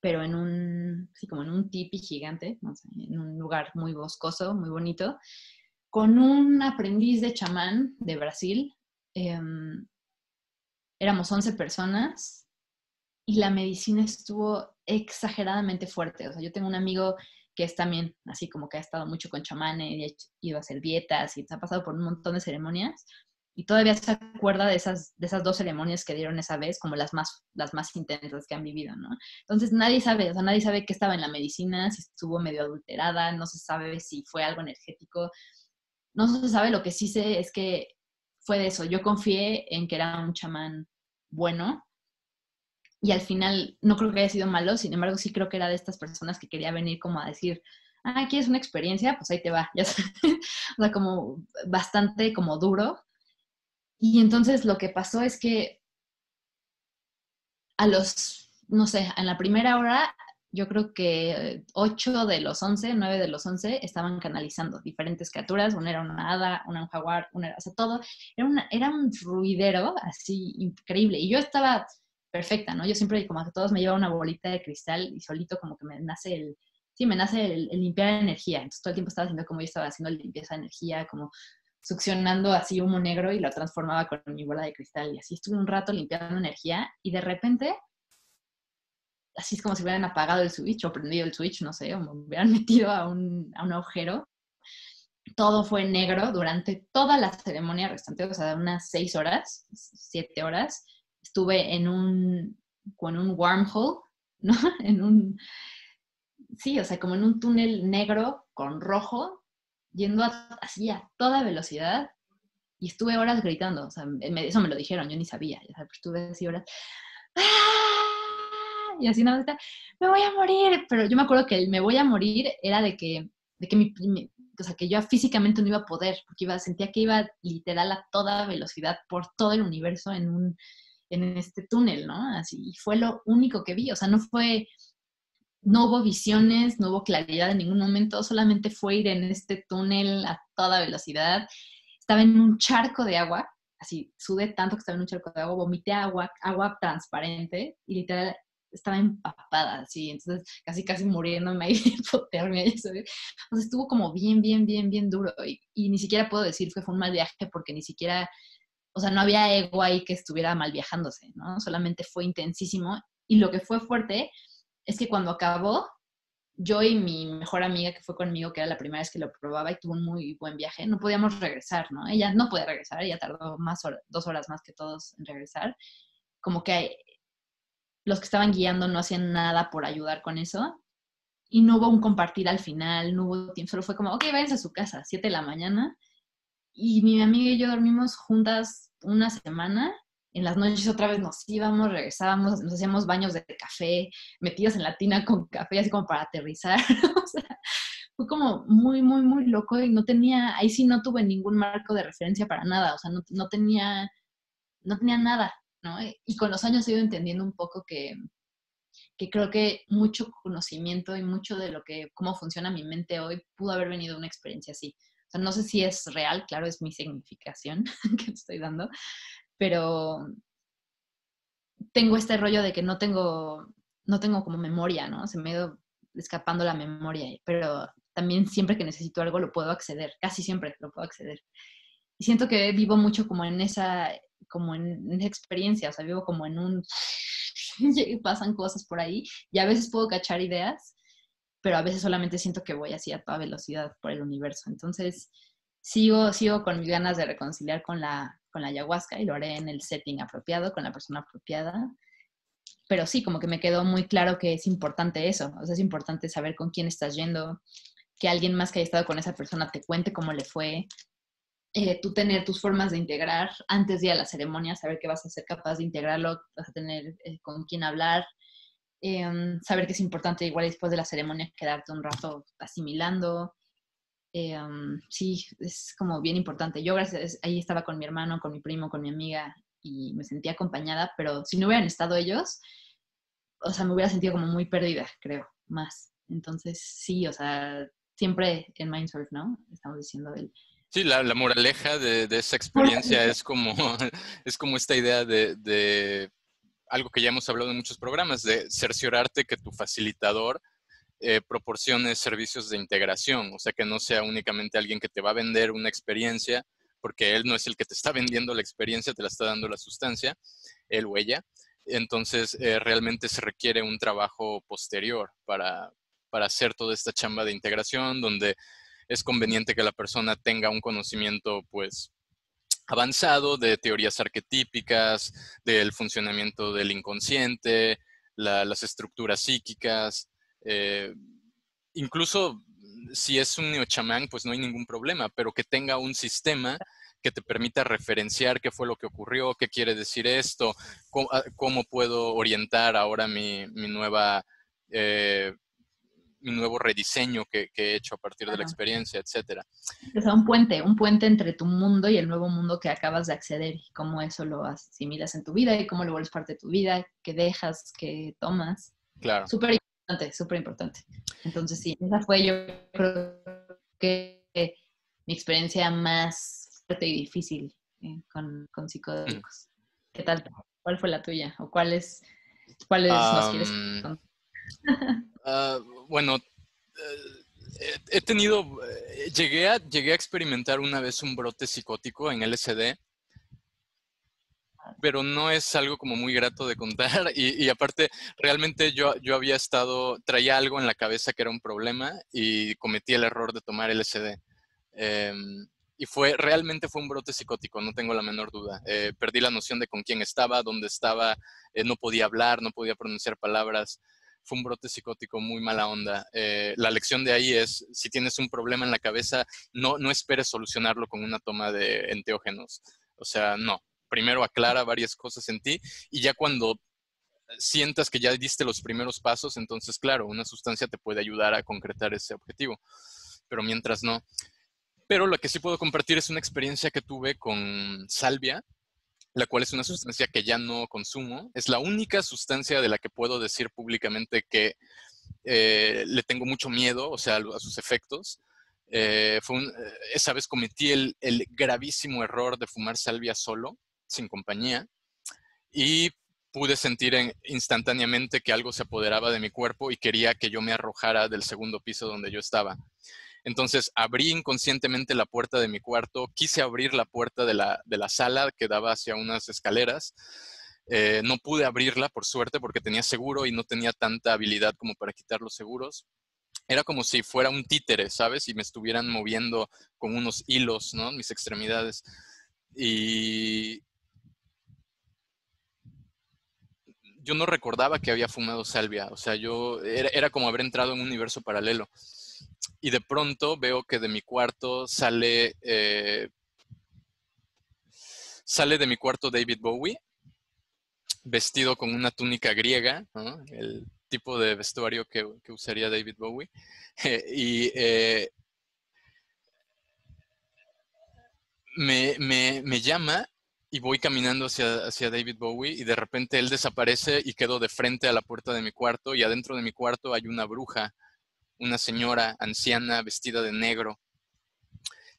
pero en un, sí, como en un tipi gigante, en un lugar muy boscoso, muy bonito, con un aprendiz de chamán de Brasil. Em, éramos 11 personas y la medicina estuvo exageradamente fuerte. O sea, yo tengo un amigo que es también así como que ha estado mucho con chamanes y ha ido a hacer dietas y ha pasado por un montón de ceremonias y todavía se acuerda de esas, de esas dos ceremonias que dieron esa vez como las más, las más intensas que han vivido, ¿no? Entonces nadie sabe, o sea, nadie sabe qué estaba en la medicina, si estuvo medio adulterada, no se sabe si fue algo energético, no se sabe, lo que sí sé es que fue de eso, yo confié en que era un chamán bueno y al final no creo que haya sido malo, sin embargo sí creo que era de estas personas que quería venir como a decir, ah, ¿quieres una experiencia? Pues ahí te va, ya o sea, como bastante como duro. Y entonces lo que pasó es que a los, no sé, en la primera hora, yo creo que ocho de los once, nueve de los once estaban canalizando diferentes criaturas. Una era una hada, una un jaguar, una era, todo. Era, una, era un ruidero así increíble. Y yo estaba perfecta, ¿no? Yo siempre como todos me lleva una bolita de cristal y solito como que me nace el, sí, me nace el, limpiar energía. Entonces todo el tiempo estaba haciendo como yo estaba haciendo limpieza de energía, como succionando así humo negro y lo transformaba con mi bola de cristal. Y así estuve un rato limpiando energía y de repente, así es como si hubieran apagado el switch o prendido el switch, no sé, o me hubieran metido a un, a un agujero. Todo fue negro durante toda la ceremonia restante, o sea, unas seis horas, siete horas estuve en un, con un wormhole, ¿no? En un, sí, o sea, como en un túnel negro con rojo, yendo así a toda velocidad y estuve horas gritando, o sea, eso me lo dijeron, yo ni sabía, ya estuve así horas, ¡Ah! Y así nada, me voy a morir, pero yo me acuerdo que el me voy a morir era de que, de que mi, o sea, que yo físicamente no iba a poder, porque iba, sentía que iba literal a toda velocidad por todo el universo en un, en este túnel, ¿no? Así, fue lo único que vi, o sea, no fue, no hubo visiones, no hubo claridad en ningún momento, solamente fue ir en este túnel a toda velocidad. Estaba en un charco de agua, así, sudé tanto que estaba en un charco de agua, vomité agua, agua transparente y literal estaba empapada, así, entonces casi casi muriéndome ahí de hipotermia, O sea, estuvo como bien, bien, bien, bien duro y, y, ni siquiera puedo decir que fue un mal viaje porque ni siquiera o sea, no había ego ahí que estuviera mal viajándose, ¿no? Solamente fue intensísimo. Y lo que fue fuerte es que cuando acabó, yo y mi mejor amiga que fue conmigo, que era la primera vez que lo probaba y tuvo un muy buen viaje, no podíamos regresar, ¿no? Ella no puede regresar, ella tardó más dos horas más que todos en regresar. Como que los que estaban guiando no hacían nada por ayudar con eso. Y no hubo un compartir al final, no hubo tiempo, solo fue como, ok, váyanse a su casa, 7 de la mañana. Y mi amiga y yo dormimos juntas una semana, en las noches otra vez nos íbamos, regresábamos, nos hacíamos baños de café, metidos en la tina con café, así como para aterrizar. o sea, fue como muy, muy, muy loco y no tenía, ahí sí no tuve ningún marco de referencia para nada, o sea, no, no tenía, no tenía nada, ¿no? Y con los años he ido entendiendo un poco que, que creo que mucho conocimiento y mucho de lo que, cómo funciona mi mente hoy, pudo haber venido de una experiencia así. O sea, no sé si es real, claro, es mi significación que estoy dando, pero tengo este rollo de que no tengo, no tengo como memoria, ¿no? Se me ha ido escapando la memoria, pero también siempre que necesito algo lo puedo acceder, casi siempre lo puedo acceder. Y siento que vivo mucho como en esa, como en esa experiencia, o sea, vivo como en un pasan cosas por ahí y a veces puedo cachar ideas, pero a veces solamente siento que voy así a toda velocidad por el universo. Entonces, sigo, sigo con mis ganas de reconciliar con la, con la ayahuasca y lo haré en el setting apropiado, con la persona apropiada. Pero sí, como que me quedó muy claro que es importante eso, es importante saber con quién estás yendo, que alguien más que haya estado con esa persona te cuente cómo le fue, eh, tú tener tus formas de integrar antes de ir a la ceremonia, saber que vas a ser capaz de integrarlo, vas a tener eh, con quién hablar, em, saber que es importante igual después de la ceremonia quedarte un rato asimilando. Em, sí, es como bien importante. Yo gracias, ahí estaba con mi hermano, con mi primo, con mi amiga y me sentía acompañada, pero si no hubieran estado ellos, o sea, me hubiera sentido como muy perdida, creo, más. Entonces, sí, o sea, siempre en Mindsurf, ¿no? Estamos diciendo el Sí, la, moraleja de, esa experiencia es como, es como esta idea de, algo que ya hemos hablado en muchos programas, de cerciorarte que tu facilitador eh, proporcione servicios de integración, o sea, que no sea únicamente alguien que te va a vender una experiencia, porque él no es el que te está vendiendo la experiencia, te la está dando la sustancia, él o ella. Entonces, eh, realmente se requiere un trabajo posterior para, para hacer toda esta chamba de integración, donde es conveniente que la persona tenga un conocimiento, pues, avanzado de teorías arquetípicas, del funcionamiento del inconsciente, las estructuras psíquicas. Eh, incluso si es un neochamán, pues no hay ningún problema, pero que tenga un sistema que te permita referenciar qué fue lo que ocurrió, qué quiere decir esto, cómo, puedo orientar ahora mi, nueva eh, un nuevo rediseño que, he hecho a partir de la experiencia, etcétera. O sea, un puente, un puente entre tu mundo y el nuevo mundo que acabas de acceder y cómo eso lo asimilas en tu vida y cómo lo vuelves parte de tu vida, que dejas, que tomas. Claro. Súper importante, súper importante. Entonces, sí, esa fue yo creo que mi experiencia más fuerte y difícil eh, con, con, psicodélicos. ¿Qué tal? ¿Cuál fue la tuya? ¿O cuáles, cuáles nos quieres contar? Ah, bueno, eh, he tenido, eh, llegué a, llegué a experimentar una vez un brote psicótico en LSD, pero no es algo como muy grato de contar y, aparte realmente yo, yo había estado, traía algo en la cabeza que era un problema y cometí el error de tomar LSD. Em, y fue, realmente fue un brote psicótico, no tengo la menor duda. Eh, perdí la noción de con quién estaba, dónde estaba, no podía hablar, no podía pronunciar palabras fue un brote psicótico muy mala onda. Eh, la lección de ahí es, si tienes un problema en la cabeza, no, no esperes solucionarlo con una toma de enteógenos. O sea, no. Primero aclara varias cosas en ti y ya cuando sientas que ya diste los primeros pasos, entonces, claro, una sustancia te puede ayudar a concretar ese objetivo. Pero mientras no. Pero lo que sí puedo compartir es una experiencia que tuve con salvia, la cual es una sustancia que ya no consumo. Es la única sustancia de la que puedo decir públicamente que eh, le tengo mucho miedo, o sea, a, sus efectos. Eh, esa vez cometí el, gravísimo error de fumar salvia solo, sin compañía, y pude sentir instantáneamente que algo se apoderaba de mi cuerpo y quería que yo me arrojara del segundo piso donde yo estaba. Entonces abrí inconscientemente la puerta de mi cuarto, quise abrir la puerta de la, sala que daba hacia unas escaleras. Eh, no pude abrirla, por suerte, porque tenía seguro y no tenía tanta habilidad como para quitar los seguros. Era como si fuera un títere, ¿sabes? Y me estuvieran moviendo con unos hilos, ¿no? Mis extremidades. Y yo no recordaba que había fumado salvia. O sea, yo era como haber entrado en un universo paralelo y de pronto veo que de mi cuarto sale, eh, sale de mi cuarto David Bowie, vestido con una túnica griega, el tipo de vestuario que, usaría David Bowie, y eh, me, llama y voy caminando hacia, hacia David Bowie y de repente él desaparece y quedo de frente a la puerta de mi cuarto y adentro de mi cuarto hay una bruja, una señora anciana vestida de negro.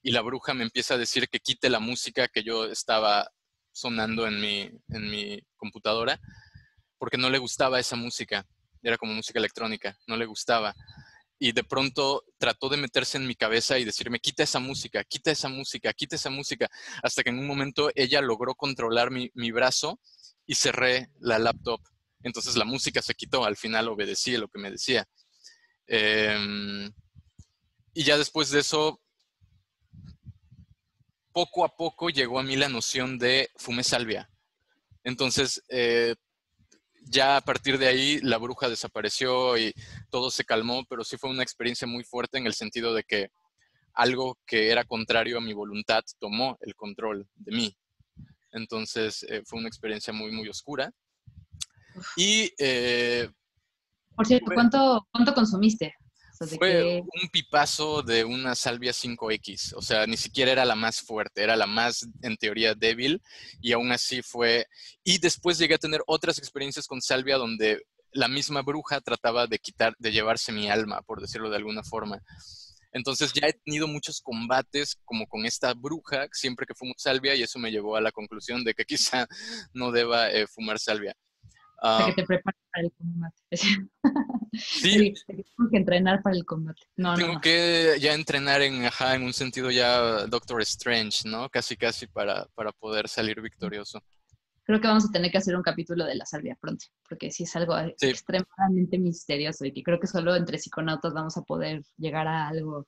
Y la bruja me empieza a decir que quite la música que yo estaba sonando en mi, en mi computadora porque no le gustaba esa música. Era como música electrónica, no le gustaba y de pronto trató de meterse en mi cabeza y decirme, quita esa música, quita esa música, quita esa música, hasta que en un momento ella logró controlar mi, brazo y cerré la laptop. Entonces la música se quitó, al final obedecí lo que me decía. Em, y ya después de eso, poco a poco llegó a mí la noción de fume salvia. Entonces, eh, ya a partir de ahí la bruja desapareció y todo se calmó, pero sí fue una experiencia muy fuerte en el sentido de que algo que era contrario a mi voluntad tomó el control de mí. Entonces eh, fue una experiencia muy, muy oscura. Y... Eh, Por cierto, ¿cuánto, ¿cuánto consumiste? Fue un pipazo de una salvia 5X, o sea, ni siquiera era la más fuerte, era la más, en teoría, débil, y aún así fue... Y después llegué a tener otras experiencias con salvia donde la misma bruja trataba de quitar, de llevarse mi alma, por decirlo de alguna forma. Entonces ya he tenido muchos combates como con esta bruja siempre que fumo salvia y eso me llevó a la conclusión de que quizá no deba eh, fumar salvia que te prepares para el combate. sí. tengo que entrenar para el combate. No, tengo que ya entrenar en, ajá, en un sentido ya Doctor Strange, ¿no? Casi, casi para, para poder salir victorioso. Creo que vamos a tener que hacer un capítulo de la salvia pronto, porque sí es algo extremadamente misterioso y que creo que solo entre psiconautas vamos a poder llegar a algo.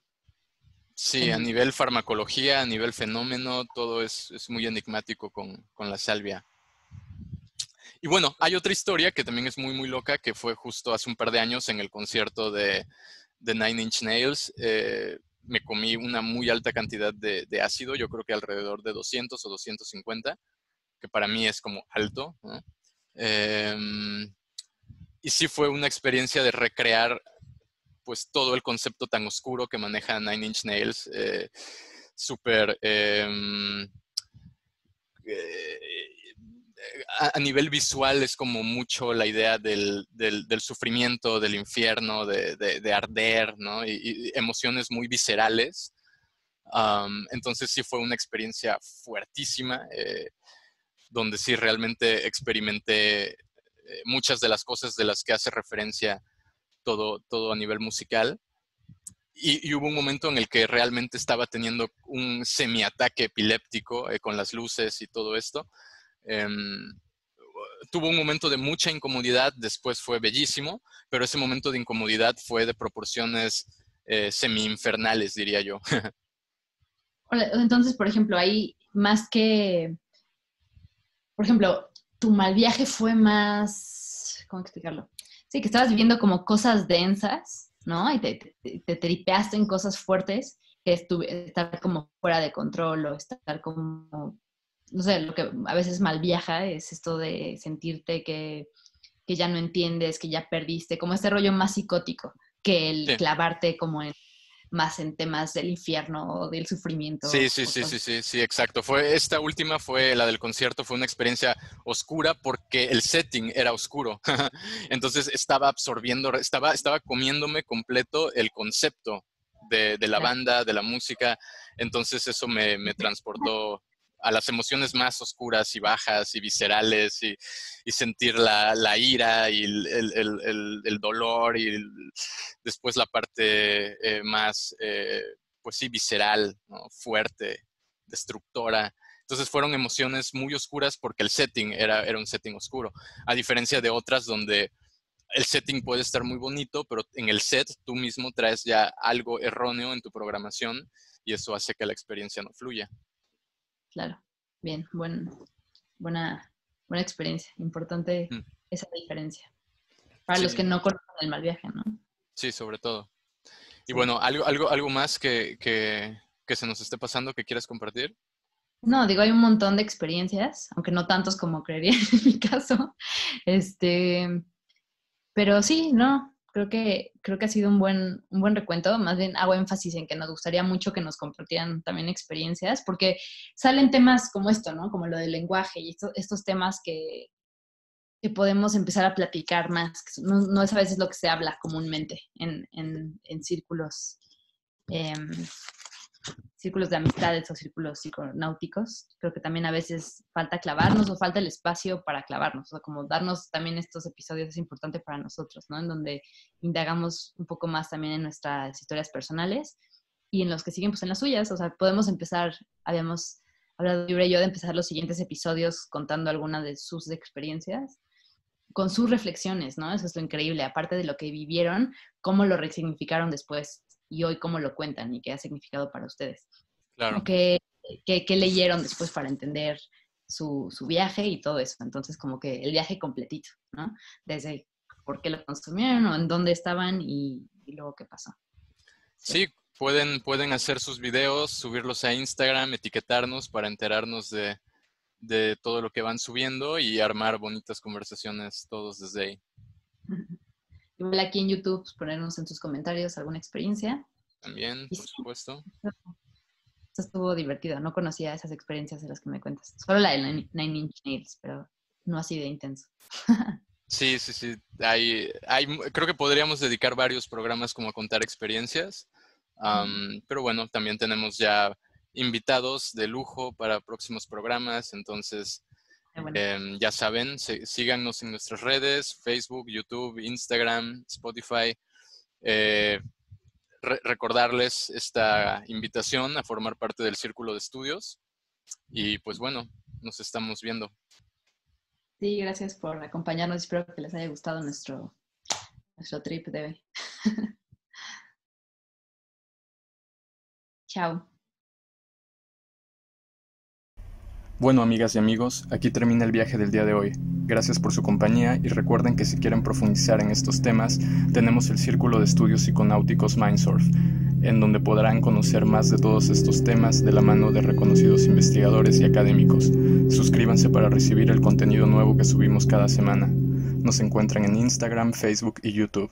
Sí, a nivel farmacología, a nivel fenómeno, todo es, es muy enigmático con, con la salvia. Y bueno, hay otra historia que también es muy, muy loca, que fue justo hace un par de años en el concierto de, Nine Inch Nails. Eh, me comí una muy alta cantidad de, ácido, yo creo que alrededor de 200 o 250, que para mí es como alto. Em, y sí fue una experiencia de recrear pues todo el concepto tan oscuro que maneja Nine Inch Nails, eh, súper... Em, eh, a, nivel visual es como mucho la idea del, sufrimiento, del infierno, de, arder, ¿no? Y, emociones muy viscerales. entonces sí fue una experiencia fuertísima, eh, donde sí realmente experimenté eh, muchas de las cosas de las que hace referencia todo, todo a nivel musical. Y, hubo un momento en el que realmente estaba teniendo un semiataque epiléptico eh, con las luces y todo esto. Em, tuvo un momento de mucha incomodidad, después fue bellísimo, pero ese momento de incomodidad fue de proporciones eh, semi-infernales, diría yo. Entonces, por ejemplo, ahí más que, por ejemplo, tu mal viaje fue más, ¿cómo explicarlo? Sí, que estabas viviendo como cosas densas, ¿no? Y te, te, tripeaste en cosas fuertes, que estuve, estar como fuera de control o estar como no sé, lo que a veces mal viaja es esto de sentirte que, ya no entiendes, que ya perdiste, como este rollo más psicótico que el clavarte como en más en temas del infierno o del sufrimiento. Sí, sí, sí, sí, sí, sí, exacto. Fue, esta última fue la del concierto, fue una experiencia oscura porque el setting era oscuro. Entonces estaba absorbiendo, estaba, estaba comiéndome completo el concepto de, la banda, de la música. Entonces eso me, me transportó a las emociones más oscuras y bajas y viscerales y, sentir la, ira y el, dolor y después la parte eh, más, eh, pues sí, visceral, fuerte, destructora. Entonces fueron emociones muy oscuras porque el setting era, era un setting oscuro, a diferencia de otras donde el setting puede estar muy bonito, pero en el set tú mismo traes ya algo erróneo en tu programación y eso hace que la experiencia no fluya. Claro, bien, buen, buena, buena experiencia. Importante mm. esa diferencia. Para los que no conocen el mal viaje, ¿no? Sí, sobre todo. Y bueno, ¿algo, algo, algo más que, que, se nos esté pasando que quieras compartir? No, digo, hay un montón de experiencias, aunque no tantos como creería en mi caso. Este, pero sí, no, creo que, creo que ha sido un buen, un buen recuento. Más bien hago énfasis en que nos gustaría mucho que nos compartieran también experiencias, porque salen temas como esto, ¿no? Como lo del lenguaje y estos temas que, que podemos empezar a platicar más. No, no, es a veces lo que se habla comúnmente en, en, en círculos. Eh, círculos de amistades o círculos psiconáuticos. Creo que también a veces falta clavarnos o falta el espacio para clavarnos, o sea, como darnos también estos episodios es importante para nosotros, ¿no? En donde indagamos un poco más también en nuestras historias personales y en los que siguen pues en las suyas, o sea, podemos empezar, habíamos hablado libre y yo de empezar los siguientes episodios contando alguna de sus experiencias con sus reflexiones, ¿no? Eso es lo increíble, aparte de lo que vivieron, cómo lo resignificaron después y hoy cómo lo cuentan y qué ha significado para ustedes. Claro. ¿Qué, qué, leyeron después para entender su, su, viaje y todo eso? Entonces, como que el viaje completito, ¿no? Desde por qué lo consumieron o en dónde estaban y, y luego qué pasó. Sí. sí, pueden, pueden hacer sus videos, subirlos a Instagram, etiquetarnos para enterarnos de, de todo lo que van subiendo y armar bonitas conversaciones todos desde ahí. Igual aquí en YouTube, pues, ponernos en sus comentarios alguna experiencia. También, por supuesto. Esto estuvo divertido. No conocía esas experiencias de las que me cuentas. Solo la de Nine Inch Nails, pero no así de intenso. Sí, sí, sí. Hay, hay, creo que podríamos dedicar varios programas como a contar experiencias. Um, pero bueno, también tenemos ya invitados de lujo para próximos programas. Entonces, eh, ya saben, síganos en nuestras redes, Facebook, YouTube, Instagram, Spotify. Eh, recordarles esta invitación a formar parte del Círculo de Estudios. Y pues bueno, nos estamos viendo. Sí, gracias por acompañarnos. Espero que les haya gustado nuestro, nuestro trip de hoy. Chao. Bueno, amigas y amigos, aquí termina el viaje del día de hoy. Gracias por su compañía y recuerden que si quieren profundizar en estos temas, tenemos el Círculo de Estudios Psiconáuticos Mindsurf, en donde podrán conocer más de todos estos temas de la mano de reconocidos investigadores y académicos. Suscríbanse para recibir el contenido nuevo que subimos cada semana. Nos encuentran en Instagram, Facebook y YouTube.